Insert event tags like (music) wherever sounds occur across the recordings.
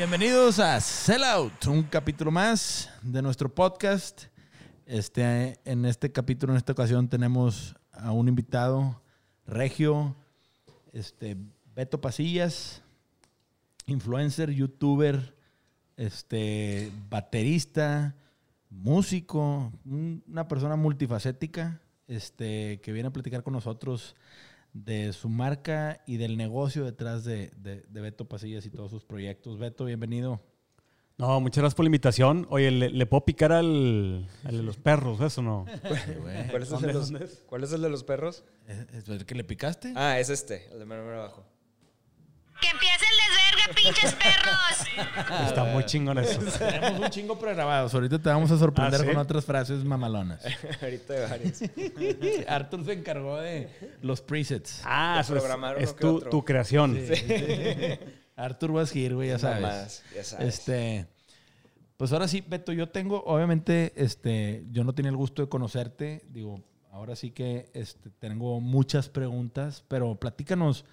Bienvenidos a Sellout, un capítulo más de nuestro podcast. Este, en este capítulo, en esta ocasión, tenemos a un invitado, Regio, este, Beto Pasillas, influencer, youtuber, este, baterista, músico, un- una persona multifacética, este, que viene a platicar con nosotros de su marca y del negocio detrás de, de- de Beto Pasillas y todos sus proyectos. Beto, bienvenido. No, muchas gracias por la invitación. Oye, ¿le, le puedo picar al, al de los perros? ¿Eso no? (laughs) ¿Cuál es, el ¿Dónde- de los, dónde es? ¿Cuál es el de los perros? ¿Es es el que le picaste? Ah, es este, el de mero mero abajo. ¡Que empiece el desvergue, pinches perros! Está muy chingón eso. (laughs) Tenemos un chingo pregrabados. Ahorita te vamos a sorprender ¿Ah, sí? con otras frases mamalonas. (laughs) Ahorita de varios. (laughs) Arthur se encargó de los presets. Ah, De eso es, tu, otro. tu creación. Arthur was here, güey, ya sabes. Mamadas, ya sabes. Este, pues ahora sí, Beto, yo tengo, obviamente, este, yo no tenía el gusto de conocerte. Digo, ahora sí que este, tengo muchas preguntas, pero platícanos,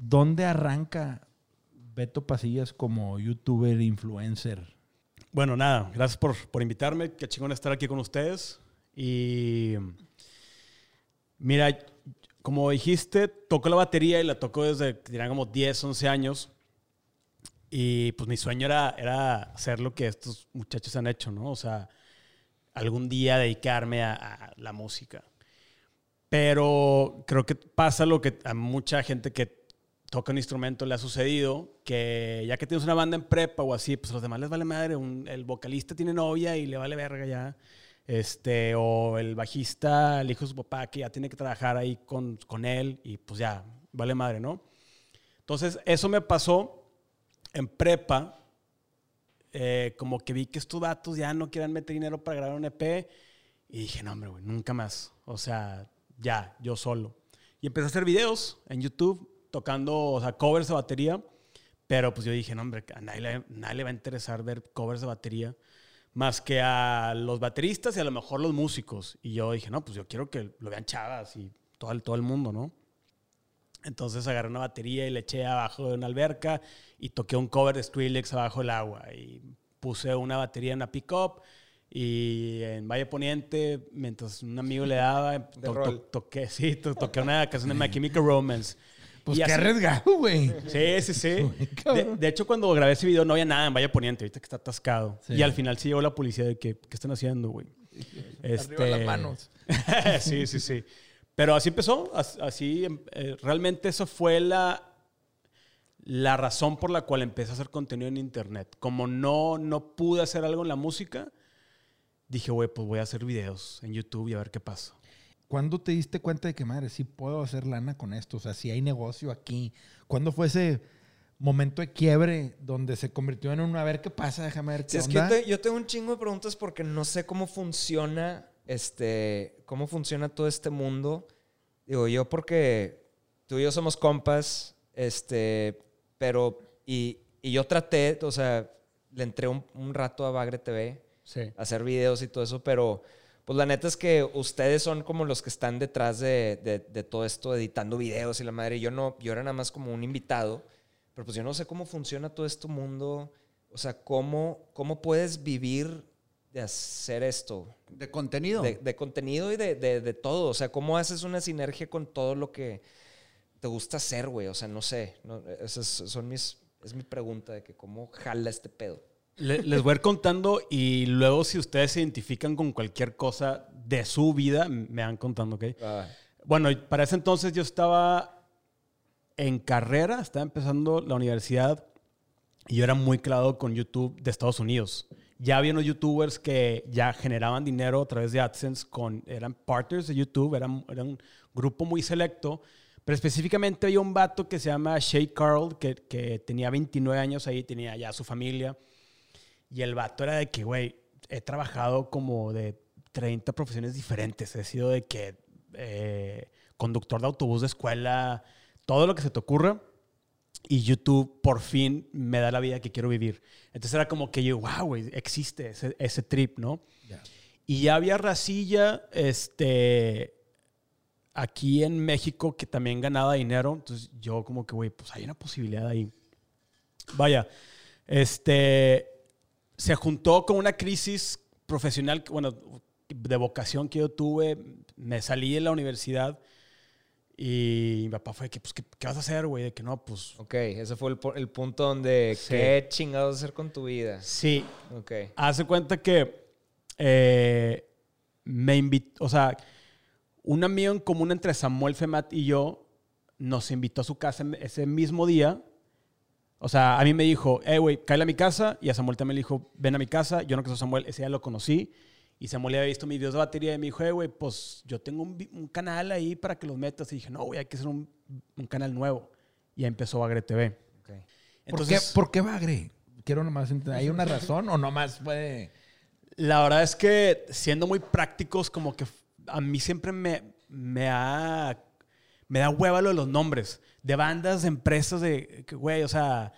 ¿dónde arranca Beto Pasillas como youtuber, influencer? Bueno, nada, gracias por, por invitarme. Qué chingón estar aquí con ustedes. Y mira, como dijiste, toco la batería y la toco desde, dirán, como 10, 11 años. Y pues mi sueño era, era hacer lo que estos muchachos han hecho, ¿no? O sea, algún día dedicarme a, a la música. Pero creo que pasa lo que a mucha gente que toca un instrumento le ha sucedido, que ya que tienes una banda en prepa o así, pues a los demás les vale madre. Un- el vocalista tiene novia y le vale verga ya. Este, o el bajista, el hijo de su papá, que ya tiene que trabajar ahí con, con él y pues ya, vale madre, ¿no? Entonces, eso me pasó en prepa. eh, como que vi que estos datos ya no quieren meter dinero para grabar un EP. Y dije, no, hombre, güey, nunca más. O sea, ya, yo solo. Y empecé a hacer videos en YouTube tocando, o sea, covers de batería. Pero pues yo dije, no, hombre, a nadie le, nadie le va a interesar ver covers de batería más que a los bateristas y a lo mejor los músicos. Y yo dije, no, pues yo quiero que lo vean chavas y todo el, todo el mundo, ¿no? Entonces agarré una batería y le eché abajo de una alberca y toqué un cover de Skrillex abajo del agua. Y puse una batería en una pickup y en Valle Poniente, mientras un amigo le daba, (laughs) to- to- toqué, sí, to- toqué una canción de (laughs) My Chemical Romance. Pues Y qué así- arriesgado, güey. Sí, sí, sí. (laughs) De, cabrón. de hecho, cuando grabé ese video no había nada en Valle Poniente, ahorita que está atascado. Sí. Y al final sí llegó la policía de que, ¿qué están haciendo, güey? Este, Arriba las manos. (laughs) sí, sí, sí. Pero así empezó, as- así, em- eh, realmente eso fue la, la razón por la cual empecé a hacer contenido en internet. Como no, no pude hacer algo en la música, dije, güey, pues voy a hacer videos en YouTube y a ver qué pasa. ¿Cuándo te diste cuenta de que, madre, sí puedo hacer lana con esto? O sea, si hay negocio aquí. ¿Cuándo fue ese momento de quiebre donde se convirtió en un, a ver qué pasa, déjame ver qué Si es que yo, onda? te- yo tengo un chingo de preguntas porque no sé cómo funciona este, cómo funciona todo este mundo. Digo, yo porque tú y yo somos compas, este, pero, y, y yo traté, o sea, le entré un, un rato a Bagre TV, Sí. a hacer videos y todo eso, pero pues la neta es que ustedes son como los que están detrás de, de- de todo esto, editando videos y la madre. Yo no, yo era nada más como un invitado, pero pues yo no sé cómo funciona todo este mundo. O sea, cómo, cómo puedes vivir de hacer esto, De contenido. de, de contenido y de todo. O sea, cómo haces una sinergia con todo lo que te gusta hacer, güey. O sea, no sé. No, esas son mis, es mi pregunta de que cómo jala este pedo. Le- les voy a ir contando y luego si ustedes se identifican con cualquier cosa de su vida, me van contando, ¿ok? Ah, Bueno, para ese entonces yo estaba en carrera, estaba empezando la universidad y yo era muy clavado con YouTube de Estados Unidos. Ya había unos youtubers que ya generaban dinero a través de AdSense, con, eran partners de YouTube, eran, era un grupo muy selecto, pero específicamente había un vato que se llama Shay Carl, que, que tenía 29 años ahí, tenía ya su familia. Y el vato era de que, güey, he trabajado como de 30 profesiones diferentes. He sido de que eh, conductor de autobús de escuela, todo lo que se te ocurra. y YouTube por fin me da la vida que quiero vivir. Entonces era como que yo, wow, güey, existe ese, ese trip, ¿no? Ya. Y ya había racilla, este, aquí en México que también ganaba dinero. Entonces yo como que, güey, pues hay una posibilidad ahí. Vaya, este, se juntó con una crisis profesional, bueno, de vocación que yo tuve. Me salí de la universidad y mi papá fue que, pues, ¿qué, qué vas a hacer, güey? De que no, pues, Ok, ese fue el, el punto donde Sí. qué chingados hacer con tu vida. sí, Ok. Hace cuenta que eh, me invitó, o sea, un amigo en común entre Samuel Femat y yo nos invitó a su casa ese mismo día. O sea, a mí me dijo, eh, güey, cállate a mi casa. Y a Samuel también le dijo, ven a mi casa. Yo no conozco a Samuel, ese día lo conocí. Y Samuel había visto mis videos de batería y me dijo, eh, güey, pues yo tengo un, canal ahí para que los metas. Y dije, no, güey, hay que hacer un, un canal nuevo. Y ahí empezó Bagre TV. ok. ¿Por, Entonces, qué, ¿Por qué Bagre? Quiero nomás entender. ¿Hay una razón o nomás puede...? La verdad es que siendo muy prácticos, como que a mí siempre me, me, ha, me da hueva lo de los nombres. De bandas, de empresas, de, güey, o sea,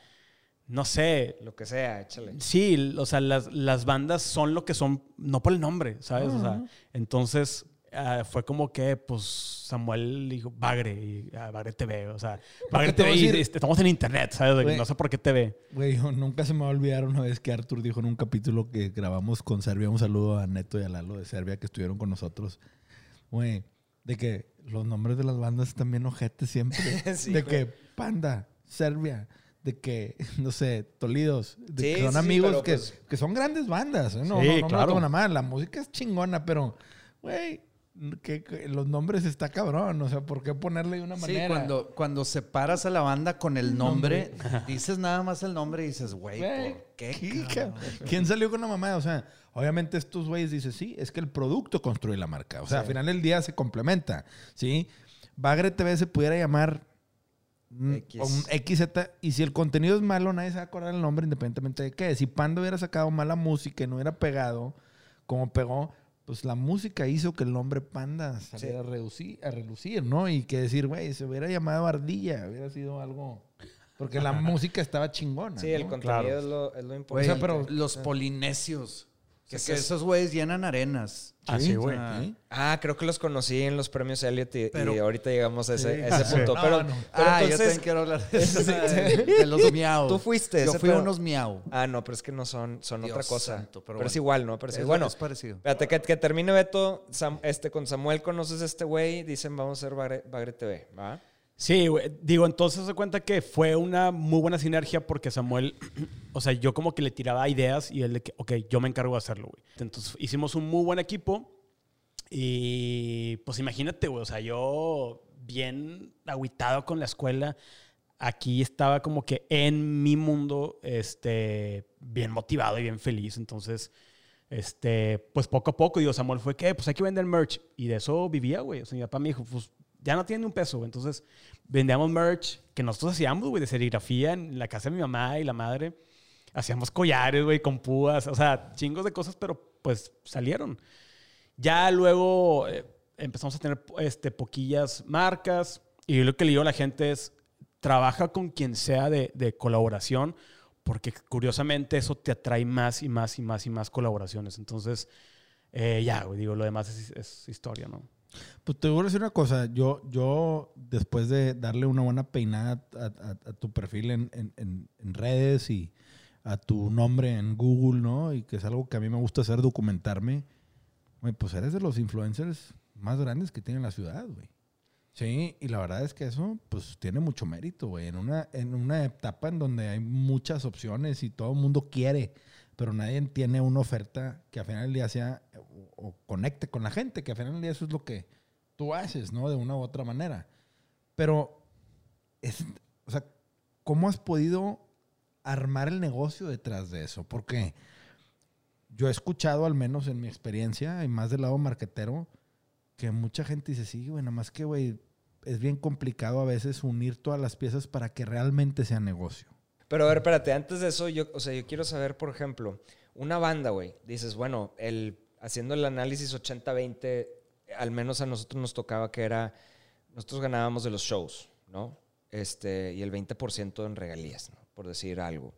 no sé. Lo que sea, échale. Sí, o sea, las, las bandas son lo que son, no por el nombre, ¿sabes? O sea, entonces ah, fue como que, pues, Samuel dijo, Bagre, y ah, Bagre TV, o sea, Bagre TV, y este, estamos en internet, ¿sabes? No sé por qué TV. Güey, nunca se me va a olvidar una vez que Arthur dijo en un capítulo que grabamos con Serbia. Un saludo a Neto y a Lalo de Serbia que estuvieron con nosotros. Güey, de que los nombres de las bandas están bien ojetes siempre. (laughs) Sí, de güey. que Panda, Serbia, de que, (laughs) no sé, Tolidos, de Sí, que son sí, amigos que, pues- que son grandes bandas. ¿eh? No, Sí, no, no, me claro. mal. La música es chingona, pero, güey, que, que los nombres está cabrón. O sea, ¿por qué ponerle de una Sí, manera? cuando, cuando separas a la banda con el nombre, dices nada más el nombre y dices, güey, Güey, ¿por qué? ¿qué, cabrón?" cabrón? ¿Quién salió con la mamada? O sea, obviamente estos güeyes dicen, sí, es que el producto construye la marca. O sea, al final del día se complementa, ¿sí? Bagre TV se pudiera llamar X. un XZ y si el contenido es malo, nadie se va a acordar el nombre independientemente de qué. Si Panda hubiera sacado mala música y no hubiera pegado como pegó, pues la música hizo que el nombre Panda saliera a, reducir, a relucir, ¿no? Y que decir, güey, se hubiera llamado Ardilla, hubiera sido algo... Porque la (laughs) música estaba chingona. Sí, el ¿no? contenido Claro. es, lo, es lo importante. O sea, pero- los polinesios. Que, Sí, que esos güeyes llenan arenas. Ah, sí, güey. Ah. ¿Sí? Ah, creo que los conocí en los premios Elliot y, Pero- y ahorita llegamos a ese, Sí. a ese Sí. (laughs) punto. No, pero, no. pero ah, yo entonces, también quiero hablar de, eso, (laughs) de, de los miau. Tú fuiste Yo fui a unos miau. Ah, no, pero es que no son, son Dios otra cosa. santo, pero pero es igual, ¿no? Pero es, Es, bueno. es parecido. Espérate, que, que termine Beto. Sam- este, con Samuel conoces a este güey. Dicen, vamos a hacer Bagre, Bagre TV. ¿Va? Sí, güey. digo, entonces se cuenta que fue una muy buena sinergia porque Samuel, (clears throat) o sea, yo como que le tiraba ideas y él de que, ok, yo me encargo de hacerlo, güey. Entonces hicimos un muy buen equipo y pues imagínate, güey, o sea, yo bien agüitado con la escuela, aquí estaba como que en mi mundo, este, bien motivado y bien feliz, entonces... Este, pues poco a poco, digo, Samuel fue que, pues hay que vender merch. Y de eso vivía, güey. O sea, mi papá me dijo, pues ya no tiene ni un peso. Entonces, vendíamos merch que nosotros hacíamos, güey, de serigrafía en la casa de mi mamá y la madre. Hacíamos collares, güey, con púas, o sea, chingos de cosas, pero pues salieron. Ya luego eh, empezamos a tener este, poquillas marcas y lo que le digo a la gente es, trabaja con quien sea de, de colaboración, porque curiosamente eso te atrae más y más y más y más colaboraciones. Entonces, eh, ya, güey, digo, lo demás es, es historia, ¿no? Pues te voy a decir una cosa. Yo, yo después de darle una buena peinada a, a- a tu perfil en, en- en- redes y a tu nombre en Google, ¿no? Y que es algo que a mí me gusta hacer, documentarme. Güey, pues eres de los influencers más grandes que tiene la ciudad, güey. Sí, y la verdad es que eso, pues, tiene mucho mérito, güey. En una, en una etapa en donde hay muchas opciones y todo el mundo quiere, pero nadie tiene una oferta que al final del día sea o, conecte con la gente, que al final del día eso es lo que tú haces, ¿no? De una u otra manera. Pero, es, o sea, ¿cómo has podido armar el negocio detrás de eso? Porque yo he escuchado, al menos en mi experiencia, y más del lado marquetero, que mucha gente dice, sí, nada más que, güey, es bien complicado a veces unir todas las piezas para que realmente sea negocio. Pero a ver, espérate, antes de eso, yo, o sea, yo quiero saber, por ejemplo, una banda, güey, dices, bueno, el, haciendo el análisis 80-20, al menos a nosotros nos tocaba que era, nosotros ganábamos de los shows, ¿no? este, y el 20% en regalías, ¿no? por decir algo.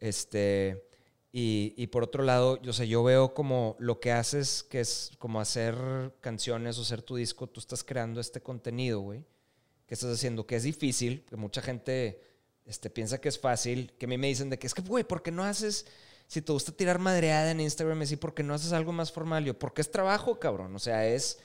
Este, y, y por otro lado, yo sé, yo veo como lo que haces, que es como hacer canciones o hacer tu disco, tú estás creando este contenido, güey, que estás haciendo, que es difícil, que mucha gente este, piensa que es fácil, que a mí me dicen de que es que, güey, ¿por qué no haces, si te gusta tirar madreada en Instagram, así, ¿por qué no haces algo más formal? Yo, porque es trabajo, cabrón, o sea, es,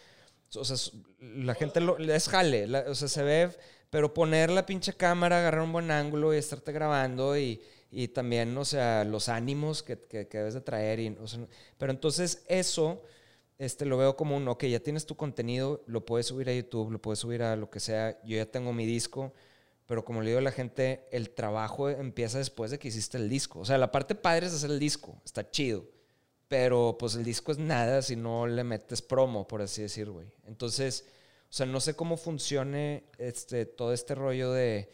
o sea, la gente lo, es jale, la- o sea, se ve, pero poner la pinche cámara, agarrar un buen ángulo y estarte grabando y, y también, o sea, los ánimos que, que, que debes de traer. Y, o pero entonces eso este, lo veo como un, ok, ya tienes tu contenido, lo puedes subir a YouTube, lo puedes subir a lo que sea, yo ya tengo mi disco, pero como le digo a la gente, el trabajo empieza después de que hiciste el disco. O sea, la parte padre es hacer el disco, está chido, pero pues el disco es nada si no le metes promo, por así decir, güey. Entonces, o sea, no sé cómo funcione este, todo este rollo de,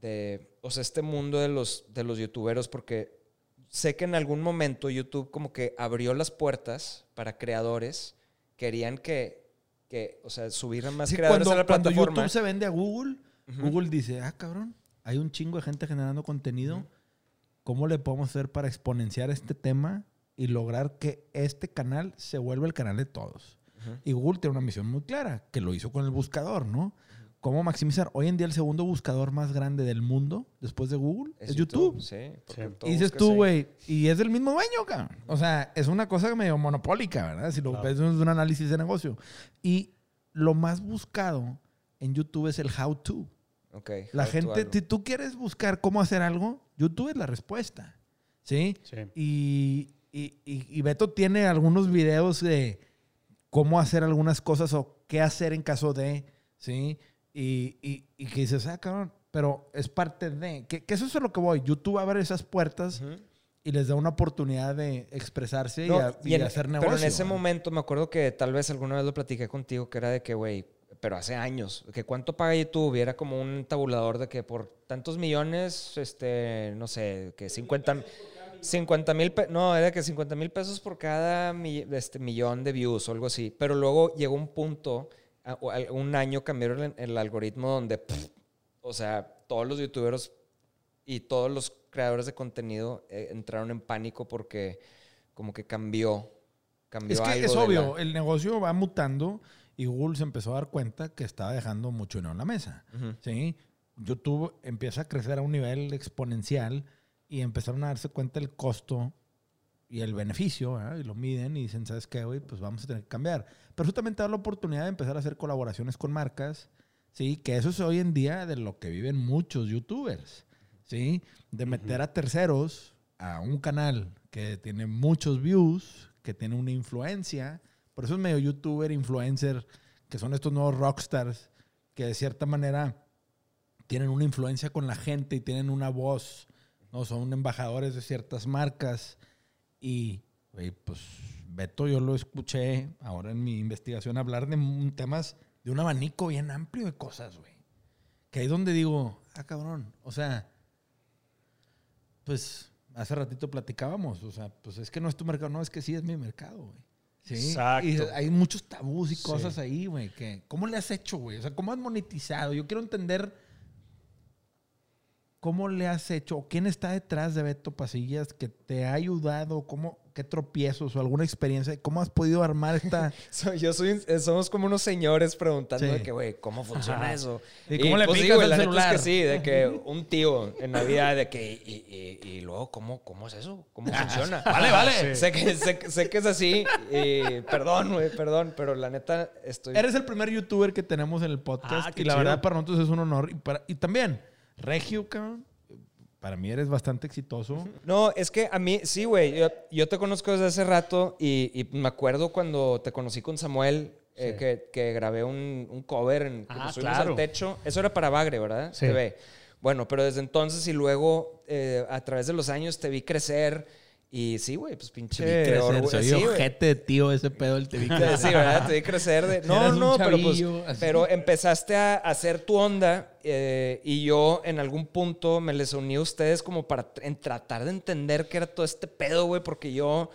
de, o sea, este mundo de los, de los youtuberos, porque sé que en algún momento YouTube como que abrió las puertas para creadores, querían que, que o sea, subieran más Sí, creadores cuando, a la cuando plataforma. YouTube se vende a Google, Google dice, ah, cabrón, hay un chingo de gente generando contenido. ¿Cómo le podemos hacer para exponenciar este tema y lograr que este canal se vuelva el canal de todos? Y Google tiene una misión muy clara, que lo hizo con el buscador, ¿no? ¿Cómo maximizar? Hoy en día el segundo buscador más grande del mundo, después de Google, es, YouTube. Sí, porque Sí. todo Y dices tú, güey, y es del mismo dueño, cabrón. O sea, es una cosa medio monopólica, ¿verdad? Si lo Claro. ves desde un análisis de negocio. Y lo más buscado en YouTube es el how to. Ok, La gente, si tú quieres buscar cómo hacer algo, YouTube es la respuesta. ¿Sí? Sí. Y, y, y- Beto tiene algunos videos de cómo hacer algunas cosas o qué hacer en caso de, ¿sí? Y, y, y que dices, ah, cabrón, pero es parte de, que, que eso es a lo que voy. YouTube abre esas puertas y les da una oportunidad de expresarse y, a- y y en- hacer negocio. Pero en ese ¿no? momento me acuerdo que tal vez alguna vez lo platiqué contigo, que era de que, güey, pero hace años, que cuánto paga YouTube y era como un tabulador de que por tantos millones, este, no sé, que 50 50 mil, no, era que 50 mil pesos por cada mi- este, millón de views o algo así. Pero luego llegó un punto, un año cambiaron el, el algoritmo donde, pff, o sea, todos los youtuberos y todos los creadores de contenido eh, entraron en pánico porque como que cambió. Cambió Es que algo es obvio, la- el negocio va mutando y Google se empezó a dar cuenta que estaba dejando mucho dinero en la mesa. ¿sí? YouTube empieza a crecer a un nivel exponencial y empezaron a darse cuenta del costo y el beneficio, ¿verdad? y lo miden y dicen, ¿sabes qué, güey? Pues vamos a tener que cambiar. Pero eso también te da la oportunidad de empezar a hacer colaboraciones con marcas, ¿sí? Que eso es hoy en día de lo que viven muchos youtubers, ¿sí? De meter a terceros a un canal que tiene muchos views, que tiene una influencia. Por eso es medio youtuber, influencer, que son estos nuevos rockstars, que de cierta manera tienen una influencia con la gente y tienen una voz, ¿no? Son embajadores de ciertas marcas. Y, pues, Beto, yo lo escuché ahora en mi investigación hablar de temas de un abanico bien amplio de cosas, güey. Que ahí donde digo, ah, cabrón, o sea, pues, hace ratito platicábamos, o sea, pues es que no es tu mercado, no, es que sí es mi mercado, güey. Sí. Exacto. Y hay muchos tabús y Sí. cosas ahí, güey, que, ¿cómo le has hecho, güey? O sea, ¿cómo has monetizado? Yo quiero entender ¿Cómo le has hecho? ¿O ¿Quién está detrás de Beto Pasillas que te ha ayudado? ¿Cómo, ¿Qué tropiezos o alguna experiencia? ¿Cómo has podido armar esta... (laughs) So- Yo soy, eh, somos como unos señores preguntando Sí. de que, güey, ¿cómo funciona Ajá. eso? ¿Y cómo le pues, picas la es celular? que sí, de que (laughs) un tío en Navidad, de que, y, y- y luego, ¿cómo, ¿cómo es eso? ¿Cómo (laughs) funciona? Vale, vale. Sé que, sé, que- sé que es así, y perdón, güey, perdón, pero la neta estoy... Eres el primer youtuber que tenemos en el podcast Ah, y la chido. verdad para nosotros es un honor. Y, para- y también, Regio, cabrón, para mí eres bastante exitoso. No, es que a mí, sí, güey. Yo, yo te conozco desde hace rato y, y me acuerdo cuando te conocí con Samuel, eh, que, que grabé un, un cover en Ah, subimos claro. al techo. Eso era para Bagre, ¿verdad? Sí. TV. Bueno, pero desde entonces y luego eh, a través de los años te vi crecer y sí, güey, pues pinche. Te vi crecer, soy sí, ojete de tío ese pedo del te vi (laughs) Sí, crecer. ¿verdad? Te vi crecer de... (laughs) No, no, pero pues... así. Pero empezaste a hacer tu onda eh, y yo en algún punto me les uní a ustedes como para en tratar de entender qué era todo este pedo, güey, porque yo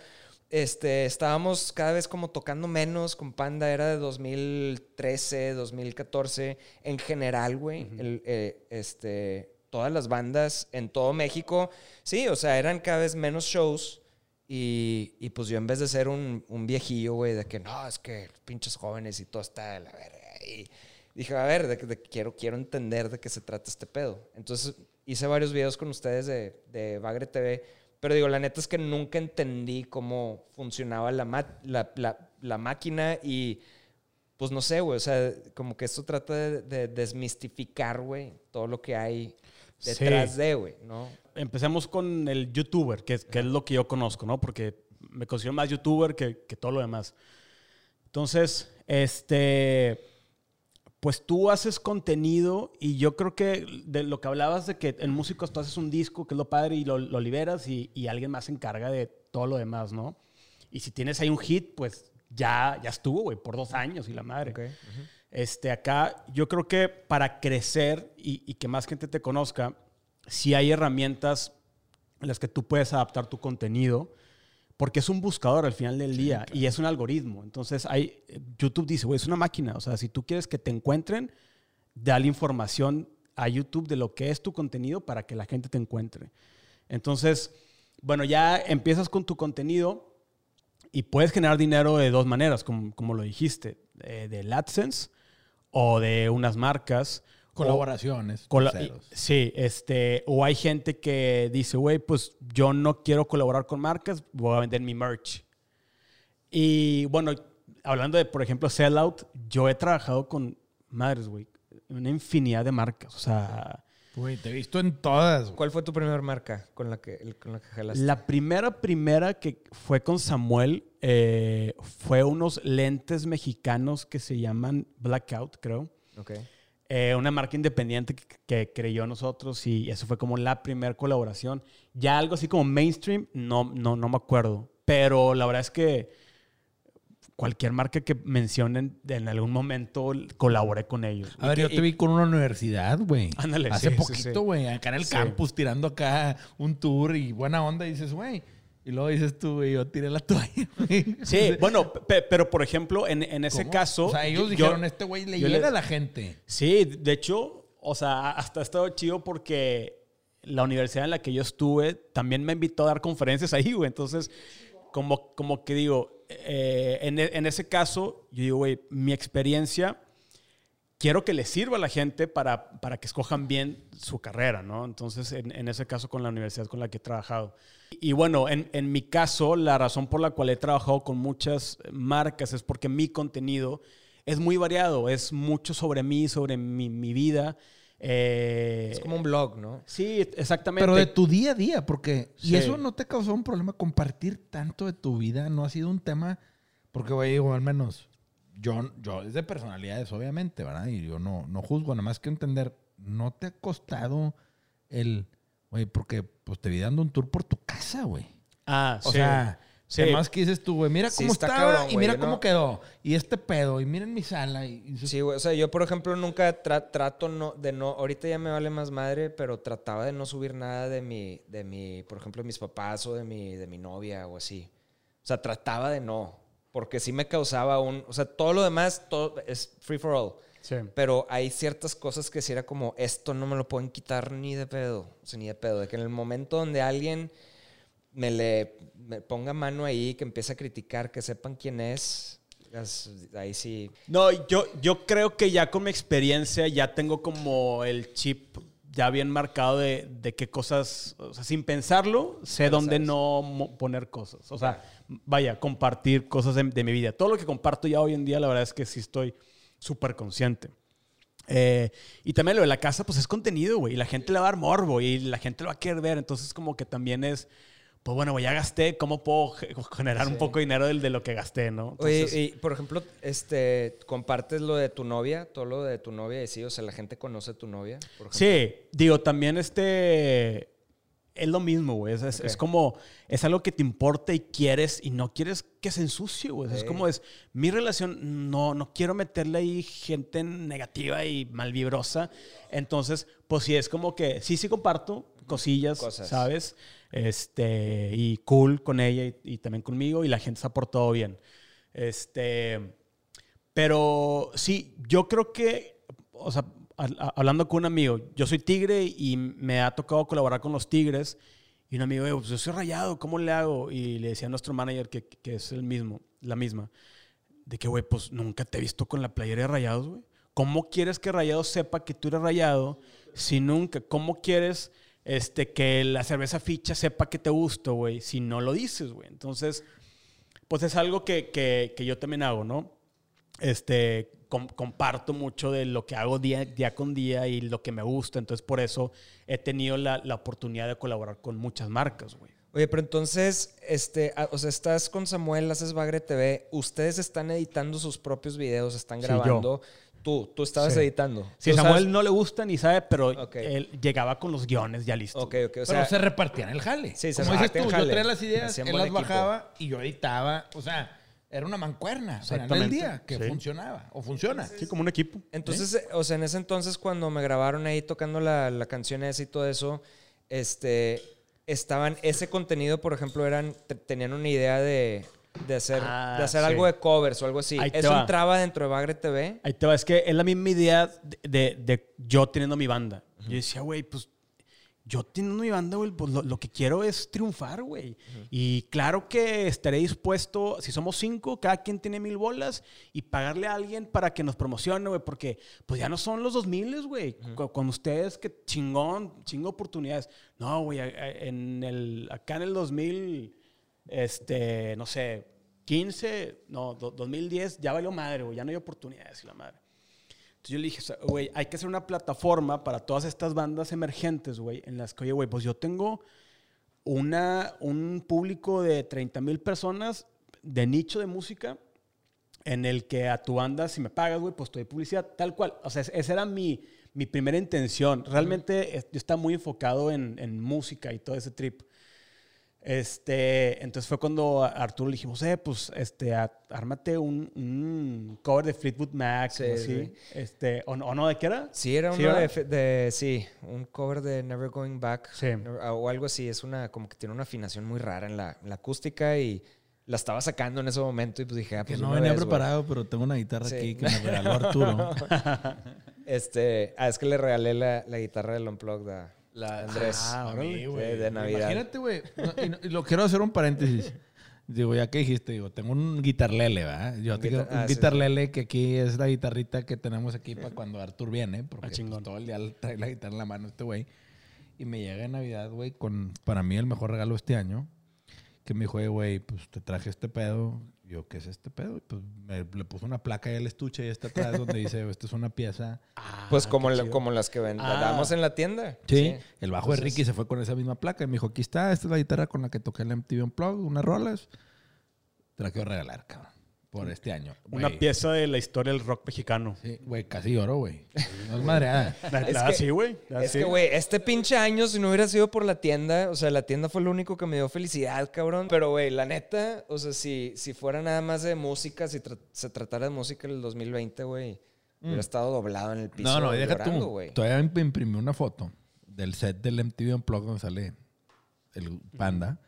este, estábamos cada vez como tocando menos con Panda, era de 2013, 2014, en general, güey, el, eh, este, todas las bandas en todo México, sí, o sea, eran cada vez menos shows y, y pues yo en vez de ser un, un viejillo, güey, de que no, es que pinches jóvenes y todo está de la verga, y dije, a ver, de, de quiero, quiero entender de qué se trata este pedo. Entonces hice varios videos con ustedes de, de Bagre TV, pero digo, la neta es que nunca entendí cómo funcionaba la, ma- la, la- la máquina y pues no sé, güey, o sea, como que esto trata de, de desmistificar, güey, todo lo que hay detrás Sí. de, güey, ¿no? Empecemos con el youtuber, que es, que es lo que yo conozco, ¿no? Porque me considero más youtuber que, que todo lo demás. Entonces, este, pues tú haces contenido y yo creo que de lo que hablabas de que en músicos tú haces un disco, que es lo padre, y lo, lo liberas y, y alguien más se encarga de todo lo demás, ¿no? Y si tienes ahí un hit, pues ya, ya estuvo, güey, por dos años y la madre. Ok, Este, acá yo creo que para crecer y, y que más gente te conozca, sí hay herramientas en las que tú puedes adaptar tu contenido, porque es un buscador al final del día y es un algoritmo. Entonces, hay, YouTube dice, güey, es una máquina. O sea, si tú quieres que te encuentren, dale información a YouTube de lo que es tu contenido para que la gente te encuentre. Entonces, bueno, ya empiezas con tu contenido y puedes generar dinero de dos maneras, como, como lo dijiste, eh, del AdSense o de unas marcas. o- Colaboraciones. Y- sí, este, o hay gente que dice, güey, pues yo no quiero colaborar con marcas, voy a vender mi merch. Y bueno, hablando de, por ejemplo, Sellout, yo he trabajado con madres, güey, una infinidad de marcas. O sea, Güey, te he visto en todas. güey. ¿Cuál fue tu primera marca con la que, con la que jalaste? la primera, primera que fue con Samuel eh, fue unos lentes mexicanos que se llaman Blackout, creo. Ok. Eh, una marca independiente que, que creyó nosotros y eso fue como la primera colaboración. Ya algo así como mainstream, no, no, no me acuerdo. Pero la verdad es que cualquier marca que mencionen en algún momento colaboré con ellos. A ver, yo te vi con una universidad, güey. Ándale, Hace sí, poquito, sí. güey, acá en el campus tirando acá un tour y buena onda. Y dices, güey. Y luego dices tú, güey, yo tiré la toalla, güey. Sí, bueno, pe- pero por ejemplo, en, en ese ¿Cómo? caso... O sea, ellos yo- dijeron, este güey le llega a la gente. Sí, de hecho, o sea, hasta ha estado chido porque la universidad en la que yo estuve también me invitó a dar conferencias ahí, güey. Entonces, como, como que digo, eh, en, e- en ese caso, yo digo, güey, mi experiencia quiero que le sirva a la gente para, para que escojan bien su carrera, ¿no? Entonces, en, ese caso, con la universidad con la que he trabajado. Y bueno, en, mi caso, la razón por la cual he trabajado con muchas marcas es porque mi contenido es muy variado, es mucho sobre mí, sobre mi vida. Eh, Es como un blog, ¿no? Sí, exactamente. Pero de tu día a día, porque... ¿Y Sí. eso no te causó un problema compartir tanto de tu vida? ¿No ha sido un tema? Porque, güey, digo, al menos yo, yo es de personalidades, obviamente, ¿verdad? Y yo no, no juzgo, nada más que entender, ¿no te ha costado el... Güey, porque pues te vi dando un tour por tu casa, güey. Ah, O sí. sea, Sí. además que dices tú, güey, mira Sí cómo está estaba cabrón, y mira yo cómo no- quedó. Y este pedo, y miren mi sala. Y, y- Sí, güey. O sea, yo, por ejemplo, nunca tra- trato no, de no. Ahorita ya me vale más madre, pero trataba de no subir nada de mi, de mi, por ejemplo, de mis papás o de mi, de mi novia o así. O sea, trataba de no. Porque sí me causaba un. O sea, todo lo demás todo es free for all. Sí. Pero hay ciertas cosas que sí era como, esto no me lo pueden quitar ni de pedo. O sea, ni de pedo. De que en el momento donde alguien me le me ponga mano ahí, que empiece a criticar, que sepan quién es, ahí sí. No, yo, yo creo que ya con mi experiencia ya tengo como el chip ya bien marcado de, de qué cosas, o sea, sin pensarlo, sé dónde sabes. no poner cosas. O sea, vaya, compartir cosas de, de mi vida. Todo lo que comparto ya hoy en día, la verdad es que sí estoy súper consciente. Eh, y también lo de la casa, pues es contenido, güey. Y la gente le va a dar morbo y la gente lo va a querer ver. Entonces, como que también es, pues bueno, ya gasté, ¿cómo puedo ge- (laughs) generar un poco de dinero de, lo que gasté, no? Entonces, Oye, y por ejemplo, este, compartes lo de tu novia, todo lo de tu novia y sí, o sea, la gente conoce a tu novia. Por. Sí, digo, también este. Es lo mismo, güey. Es, es- es como, es algo que te importa y quieres y no quieres que se ensucie, güey. Es como es, mi relación, no, no quiero meterle ahí gente negativa y malvibrosa. Entonces, pues sí, es como que sí, sí comparto cosillas, Cosas. ¿sabes? Este, y cool con ella y, y también conmigo y la gente se ha portado bien. Este, pero sí, yo creo que, o sea, hablando con un amigo, yo soy tigre y me ha tocado colaborar con los tigres. Y un amigo, "Güey, pues yo soy rayado, ¿cómo le hago? Y le decía a nuestro manager, que, que es el mismo, la misma, de que, güey, pues nunca te he visto con la playera de rayados, güey. ¿Cómo quieres que Rayado sepa que tú eres rayado si nunca? ¿Cómo quieres este, que la cerveza ficha sepa que te gusto, güey, si no lo dices, güey? Entonces, pues es algo que, que- que yo también hago, ¿no? Este, com- comparto mucho de lo que hago día, día con día y lo que me gusta. Entonces, por eso he tenido la, la oportunidad de colaborar con muchas marcas, güey. Oye, pero entonces, este, ah, o sea, estás con Samuel, haces Bagre TV, ustedes están editando sus propios videos, están Sí, grabando. Tú, tú estabas Sí. editando. Si a Tú Samuel sabes- no le gusta ni sabe, pero él llegaba con los guiones ya listos. Ok, ok, o Pero se repartían el jale. Sí, se Como dices jale. yo traía las ideas, Hacían él las bajaba y yo editaba. O sea, era una mancuerna. O sea, en el Exactamente. día que Sí. funcionaba. O funciona. Sí, como un equipo. Entonces, eh, o sea, en ese entonces cuando me grabaron ahí tocando la, la canción esa y todo eso, este, estaban, ese contenido, por ejemplo, eran, te- tenían una idea de, de hacer, Ah, de hacer sí. algo de covers o algo así. ¿Eso va. entraba dentro de Bagre TV? Ahí te va, es que es la misma idea de, de- de yo teniendo mi banda. Yo decía, güey, pues yo teniendo mi banda, güey, pues lo, lo que quiero es triunfar, güey. Y claro que estaré dispuesto, si somos cinco, cada quien tiene mil bolas, y pagarle a alguien para que nos promocione, güey, porque pues ya no son los dos miles, güey. Con- Con ustedes, que chingón, chingo oportunidades. No, güey, en el, acá en el 2000, este, no sé, 15, no, do- 2010, ya valió madre, güey, ya no hay oportunidades y la madre. Entonces yo le dije, o sea, güey, hay que hacer una plataforma para todas estas bandas emergentes, güey, en las que, oye, güey, pues yo tengo una, un público de 30 mil personas de nicho de música en el que a tu banda, si me pagas, güey, pues te doy publicidad, tal cual. O sea, es- esa era mi, mi primera intención. Realmente es- yo estaba muy enfocado en, en música y todo ese trip. Este, entonces fue cuando a Arturo le dijimos, eh, pues, este, a- ármate un, un cover de Fleetwood Mac, Sí, así. sí. Este, ¿o, no- o no? ¿De qué era? Sí, era Sí, uno de, sí, un cover de Never Going Back. Sí. Never- O algo así, es una, como que tiene una afinación muy rara en la, en la acústica y la estaba sacando en ese momento y pues dije, ah, Que pues no una venía preparado, pero tengo una guitarra Sí. aquí que me regaló (laughs) Arturo. Este, ah, es que le regalé la, la guitarra del Unplugged a, a Andrés. Ah, órale. Sí, de Navidad. Imagínate, güey. no, y, no- y lo quiero hacer un paréntesis. Digo, ya que dijiste, digo, tengo un guitarlele, ¿verdad? Yo Un tengo guitar- ah, un sí, guitarlele que aquí es la guitarrita que tenemos aquí para (laughs) cuando Artur viene, porque Ah, pues, todo el día trae la guitarra en la mano este güey. Y me llega en Navidad, güey, con para mí el mejor regalo este año. Que me dijo, "Oye, güey, pues te traje este pedo. Yo, ¿qué es este pedo? Y pues me, le puso una placa ahí al estuche y está atrás donde dice, (laughs) esta es una pieza. Pues Ah, como, la- chido. como las que ven- Ah. en la tienda. Sí, el bajo de Entonces- Ricky se fue con esa misma placa y me dijo, aquí está, esta es la guitarra con la que toqué el MTV Unplugged, unas rolas. Te la quiero regalar, cabrón, por este año. Una pieza de la historia del rock mexicano. Sí, güey, casi lloro, güey. No es madreada. (laughs) La- Es la- que- sí, güey. Es sí. que, güey, este pinche año, si no hubiera sido por la tienda, o sea, la tienda fue lo único que me dio felicidad, cabrón. Pero, güey, la neta, o sea, si, si fuera nada más de música, si tra- se tratara de música en el 2020, güey, hubiera estado doblado en el piso. No, no, deja llorando, tú. güey. Todavía imp- imprimí una foto del set del MTV Unplugged donde sale el panda.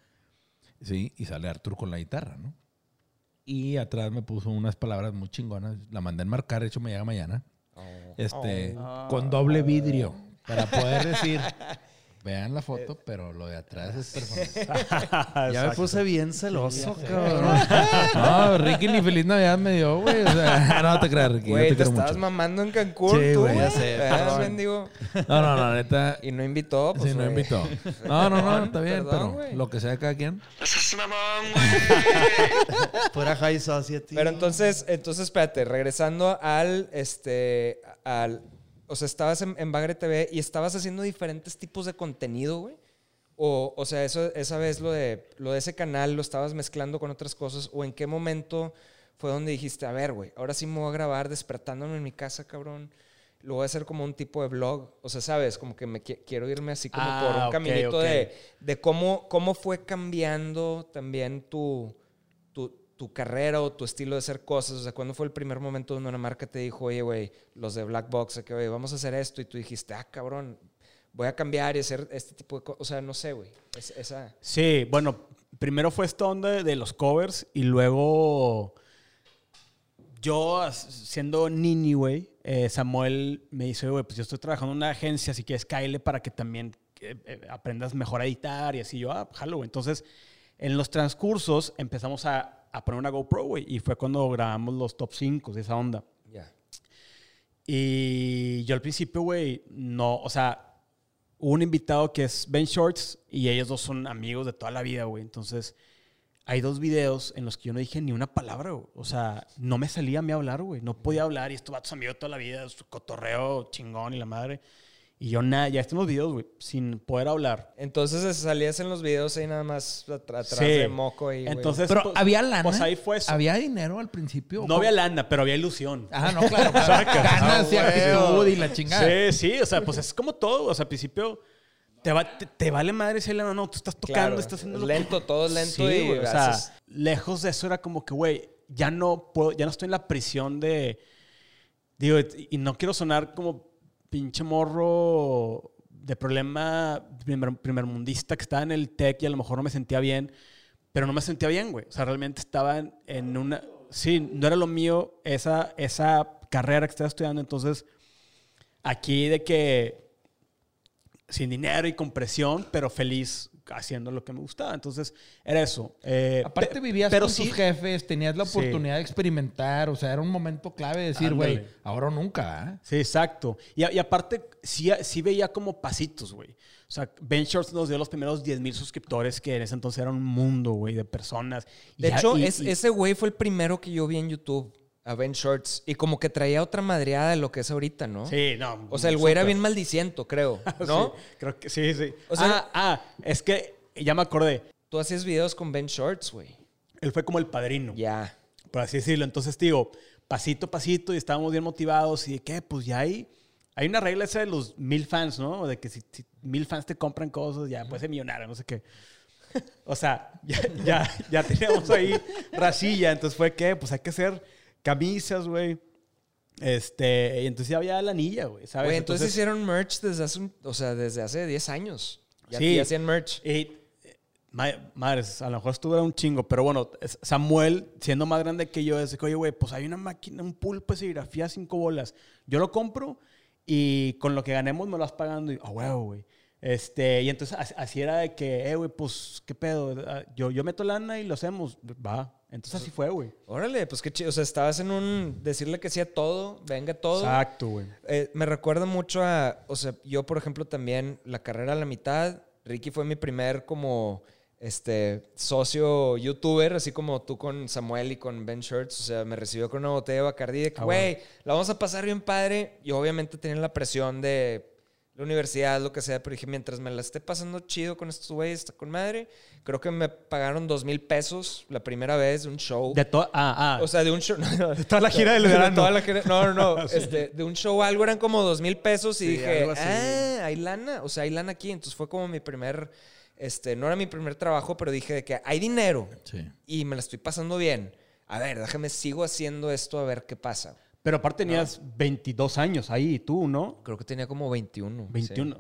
Sí, y sale Artur con la guitarra, ¿no? Y atrás me puso unas palabras muy chingonas. La mandé a enmarcar, de hecho me llega mañana. Este, con doble vidrio. Para poder decir, (laughs) vean la foto, pero lo de atrás es personal. (laughs) Ya me puse bien celoso, cabrón. No, Ricky ni feliz Navidad me dio, güey. O sea, (laughs) no te creas, Ricky. Güey, te te estabas mucho. mamando en Cancún, Sí, tú, güey, güey. ya sé, ¿Verdad, perdón. mendigo? No, no, no, neta. (laughs) Y no invitó, pues, sí, no güey. invitó. No, no, no, está bien, Perdón, pero güey. lo que sea de cada quien. Fuera High Society. Pero entonces, entonces, espérate, regresando al, este, al, o sea, estabas en, en Bagre TV y estabas haciendo diferentes tipos de contenido, güey. O, o sea, eso, esa vez lo de, lo de ese canal lo estabas mezclando con otras cosas. ¿O en qué momento fue donde dijiste, a ver, güey, ahora sí me voy a grabar despertándome en mi casa, cabrón? lo voy a hacer como un tipo de blog. O sea, ¿sabes? Como que me qui- quiero irme así como Ah, por un ok, caminito de, de cómo, cómo fue cambiando también tu, tu, carrera o tu estilo de hacer cosas. O sea, ¿cuándo fue el primer momento donde una marca te dijo, oye, güey, los de Black Box, que, oye, vamos a hacer esto? Y tú dijiste, ah, cabrón, voy a cambiar y hacer este tipo de cosas. O sea, no sé, güey. Es- esa... Sí, bueno, primero fue esta onda de, los covers y luego yo, siendo nini, güey, eh, Samuel me dice, güey, pues yo estoy trabajando en una agencia, así que es Kyle para que también eh, eh, aprendas mejor a editar y así. Yo, ah, jalo. Entonces, en los transcursos empezamos a, a poner una GoPro, güey, y fue cuando grabamos los top 5 de esa onda. Ya. Y yo al principio, güey, no, o sea, hubo un invitado que es Ben Shorts y ellos dos son amigos de toda la vida, güey. Entonces, hay dos videos en los que yo no dije ni una palabra, güey. O sea, no me salía a mí hablar, güey. No podía hablar y estos vatos amigos toda la vida, su cotorreo chingón y la madre. Y yo nada, ya están los videos, güey, sin poder hablar. Entonces salías en los videos ahí nada más atr- atrás Sí. de moco y Entonces, Pero pues- había lana. Pues ahí fue eso. ¿Había dinero al principio? No había lana, pero había ilusión. Ah, no, claro. Ganas y Ah, actitud y la chingada. Sí, sí, o sea, pues es como todo. O sea, al principio te, va, te, te vale madre si no, no, tú estás tocando, Claro, estás haciendo que- lento, todo es lento Sí, y o sea, haces- lejos de eso era como que, güey, ya no puedo, ya no estoy en la prisión de, digo, y no quiero sonar como pinche morro de problema primer, primermundista que estaba en el tech y a lo mejor no me sentía bien, pero no me sentía bien, güey. O sea, realmente estaba en una... Sí, no era lo mío esa, esa carrera que estaba estudiando. Entonces, aquí de que sin dinero y con presión, pero feliz haciendo lo que me gustaba. Entonces, era eso. Eh, Aparte pe- vivías pero con sí, tus jefes, tenías la Sí. oportunidad de experimentar, o sea, era un momento clave de decir, güey, ahora o nunca, ¿ah? Sí, exacto. Y, y aparte, sí, sí veía como pasitos, güey. O sea, Ben Shorts nos dio los primeros 10 mil suscriptores, que en ese entonces era un mundo, güey, de personas. De ya- hecho, y- es- y- ese güey fue el primero que yo vi en YouTube, Ben Shorts. Y como que traía otra madreada de lo que es ahorita, ¿no? Sí, no. O sea, el güey era bien maldiciento, creo, (laughs) ¿no? Sí, creo que sí, sí. O sea- ah, ah, es que ya me acordé. Tú hacías videos con Ben Shorts, güey. Él fue como el padrino. Ya. por así decirlo. Entonces, digo, pasito a pasito y estábamos bien motivados y de que, pues ya hay, hay una regla esa de los mil fans, ¿no? De que si, si mil fans te compran cosas, ya puedes ser millonario, no sé qué. O sea, ya, ya, ya teníamos ahí racilla, entonces fue que, pues hay que hacer camisas, güey. Este, y entonces ya había la anilla, güey, ¿sabes? Güey, entonces, hicieron merch desde hace, un- o sea, desde hace 10 años. Ya, Sí. ya hacían merch. Y, eh, ma- madres, a lo mejor estuvo un chingo, pero bueno, es- Samuel, siendo más grande que yo, dice, oye, güey, pues hay una máquina, un pulpo de serigrafía, cinco bolas. Yo lo compro y con lo que ganemos me lo vas pagando. Y, ah, huevo, güey. Este, y entonces así, era de que, eh, güey, pues, ¿qué pedo? Ah, Yo, yo meto lana y lo hacemos. Va. Entonces así fue, güey. Órale, pues qué chido. O sea, estabas en un. Decirle que sí a todo, venga todo. Exacto, güey. Eh, me recuerda mucho a, o sea, yo por ejemplo también la carrera a la mitad, Ricky fue mi primer como este socio youtuber, así como tú con Samuel y con Ben Shirts, o sea, me recibió con una botella de Bacardi de que, Ah, güey, la vamos a pasar bien padre. Y obviamente tenía la presión de la universidad, lo que sea, pero dije, mientras me la esté pasando chido con estos güeyes, está con madre. Creo que me pagaron dos mil pesos la primera vez de un show. De todo. Ah, ah. O sea, de un show. (laughs) de toda la gira del verano. toda la gira- no, no, no. (laughs) este, de un show algo eran como dos mil pesos y Sí, dije, ah, hay lana. O sea, hay lana aquí. Entonces fue como mi primer. Este, no era mi primer trabajo, pero dije de que hay dinero Sí. y me la estoy pasando bien. A ver, déjame, sigo haciendo esto a ver qué pasa. Pero aparte tenías 22 años ahí, tú, ¿no? Creo que tenía como 21. sí. 21.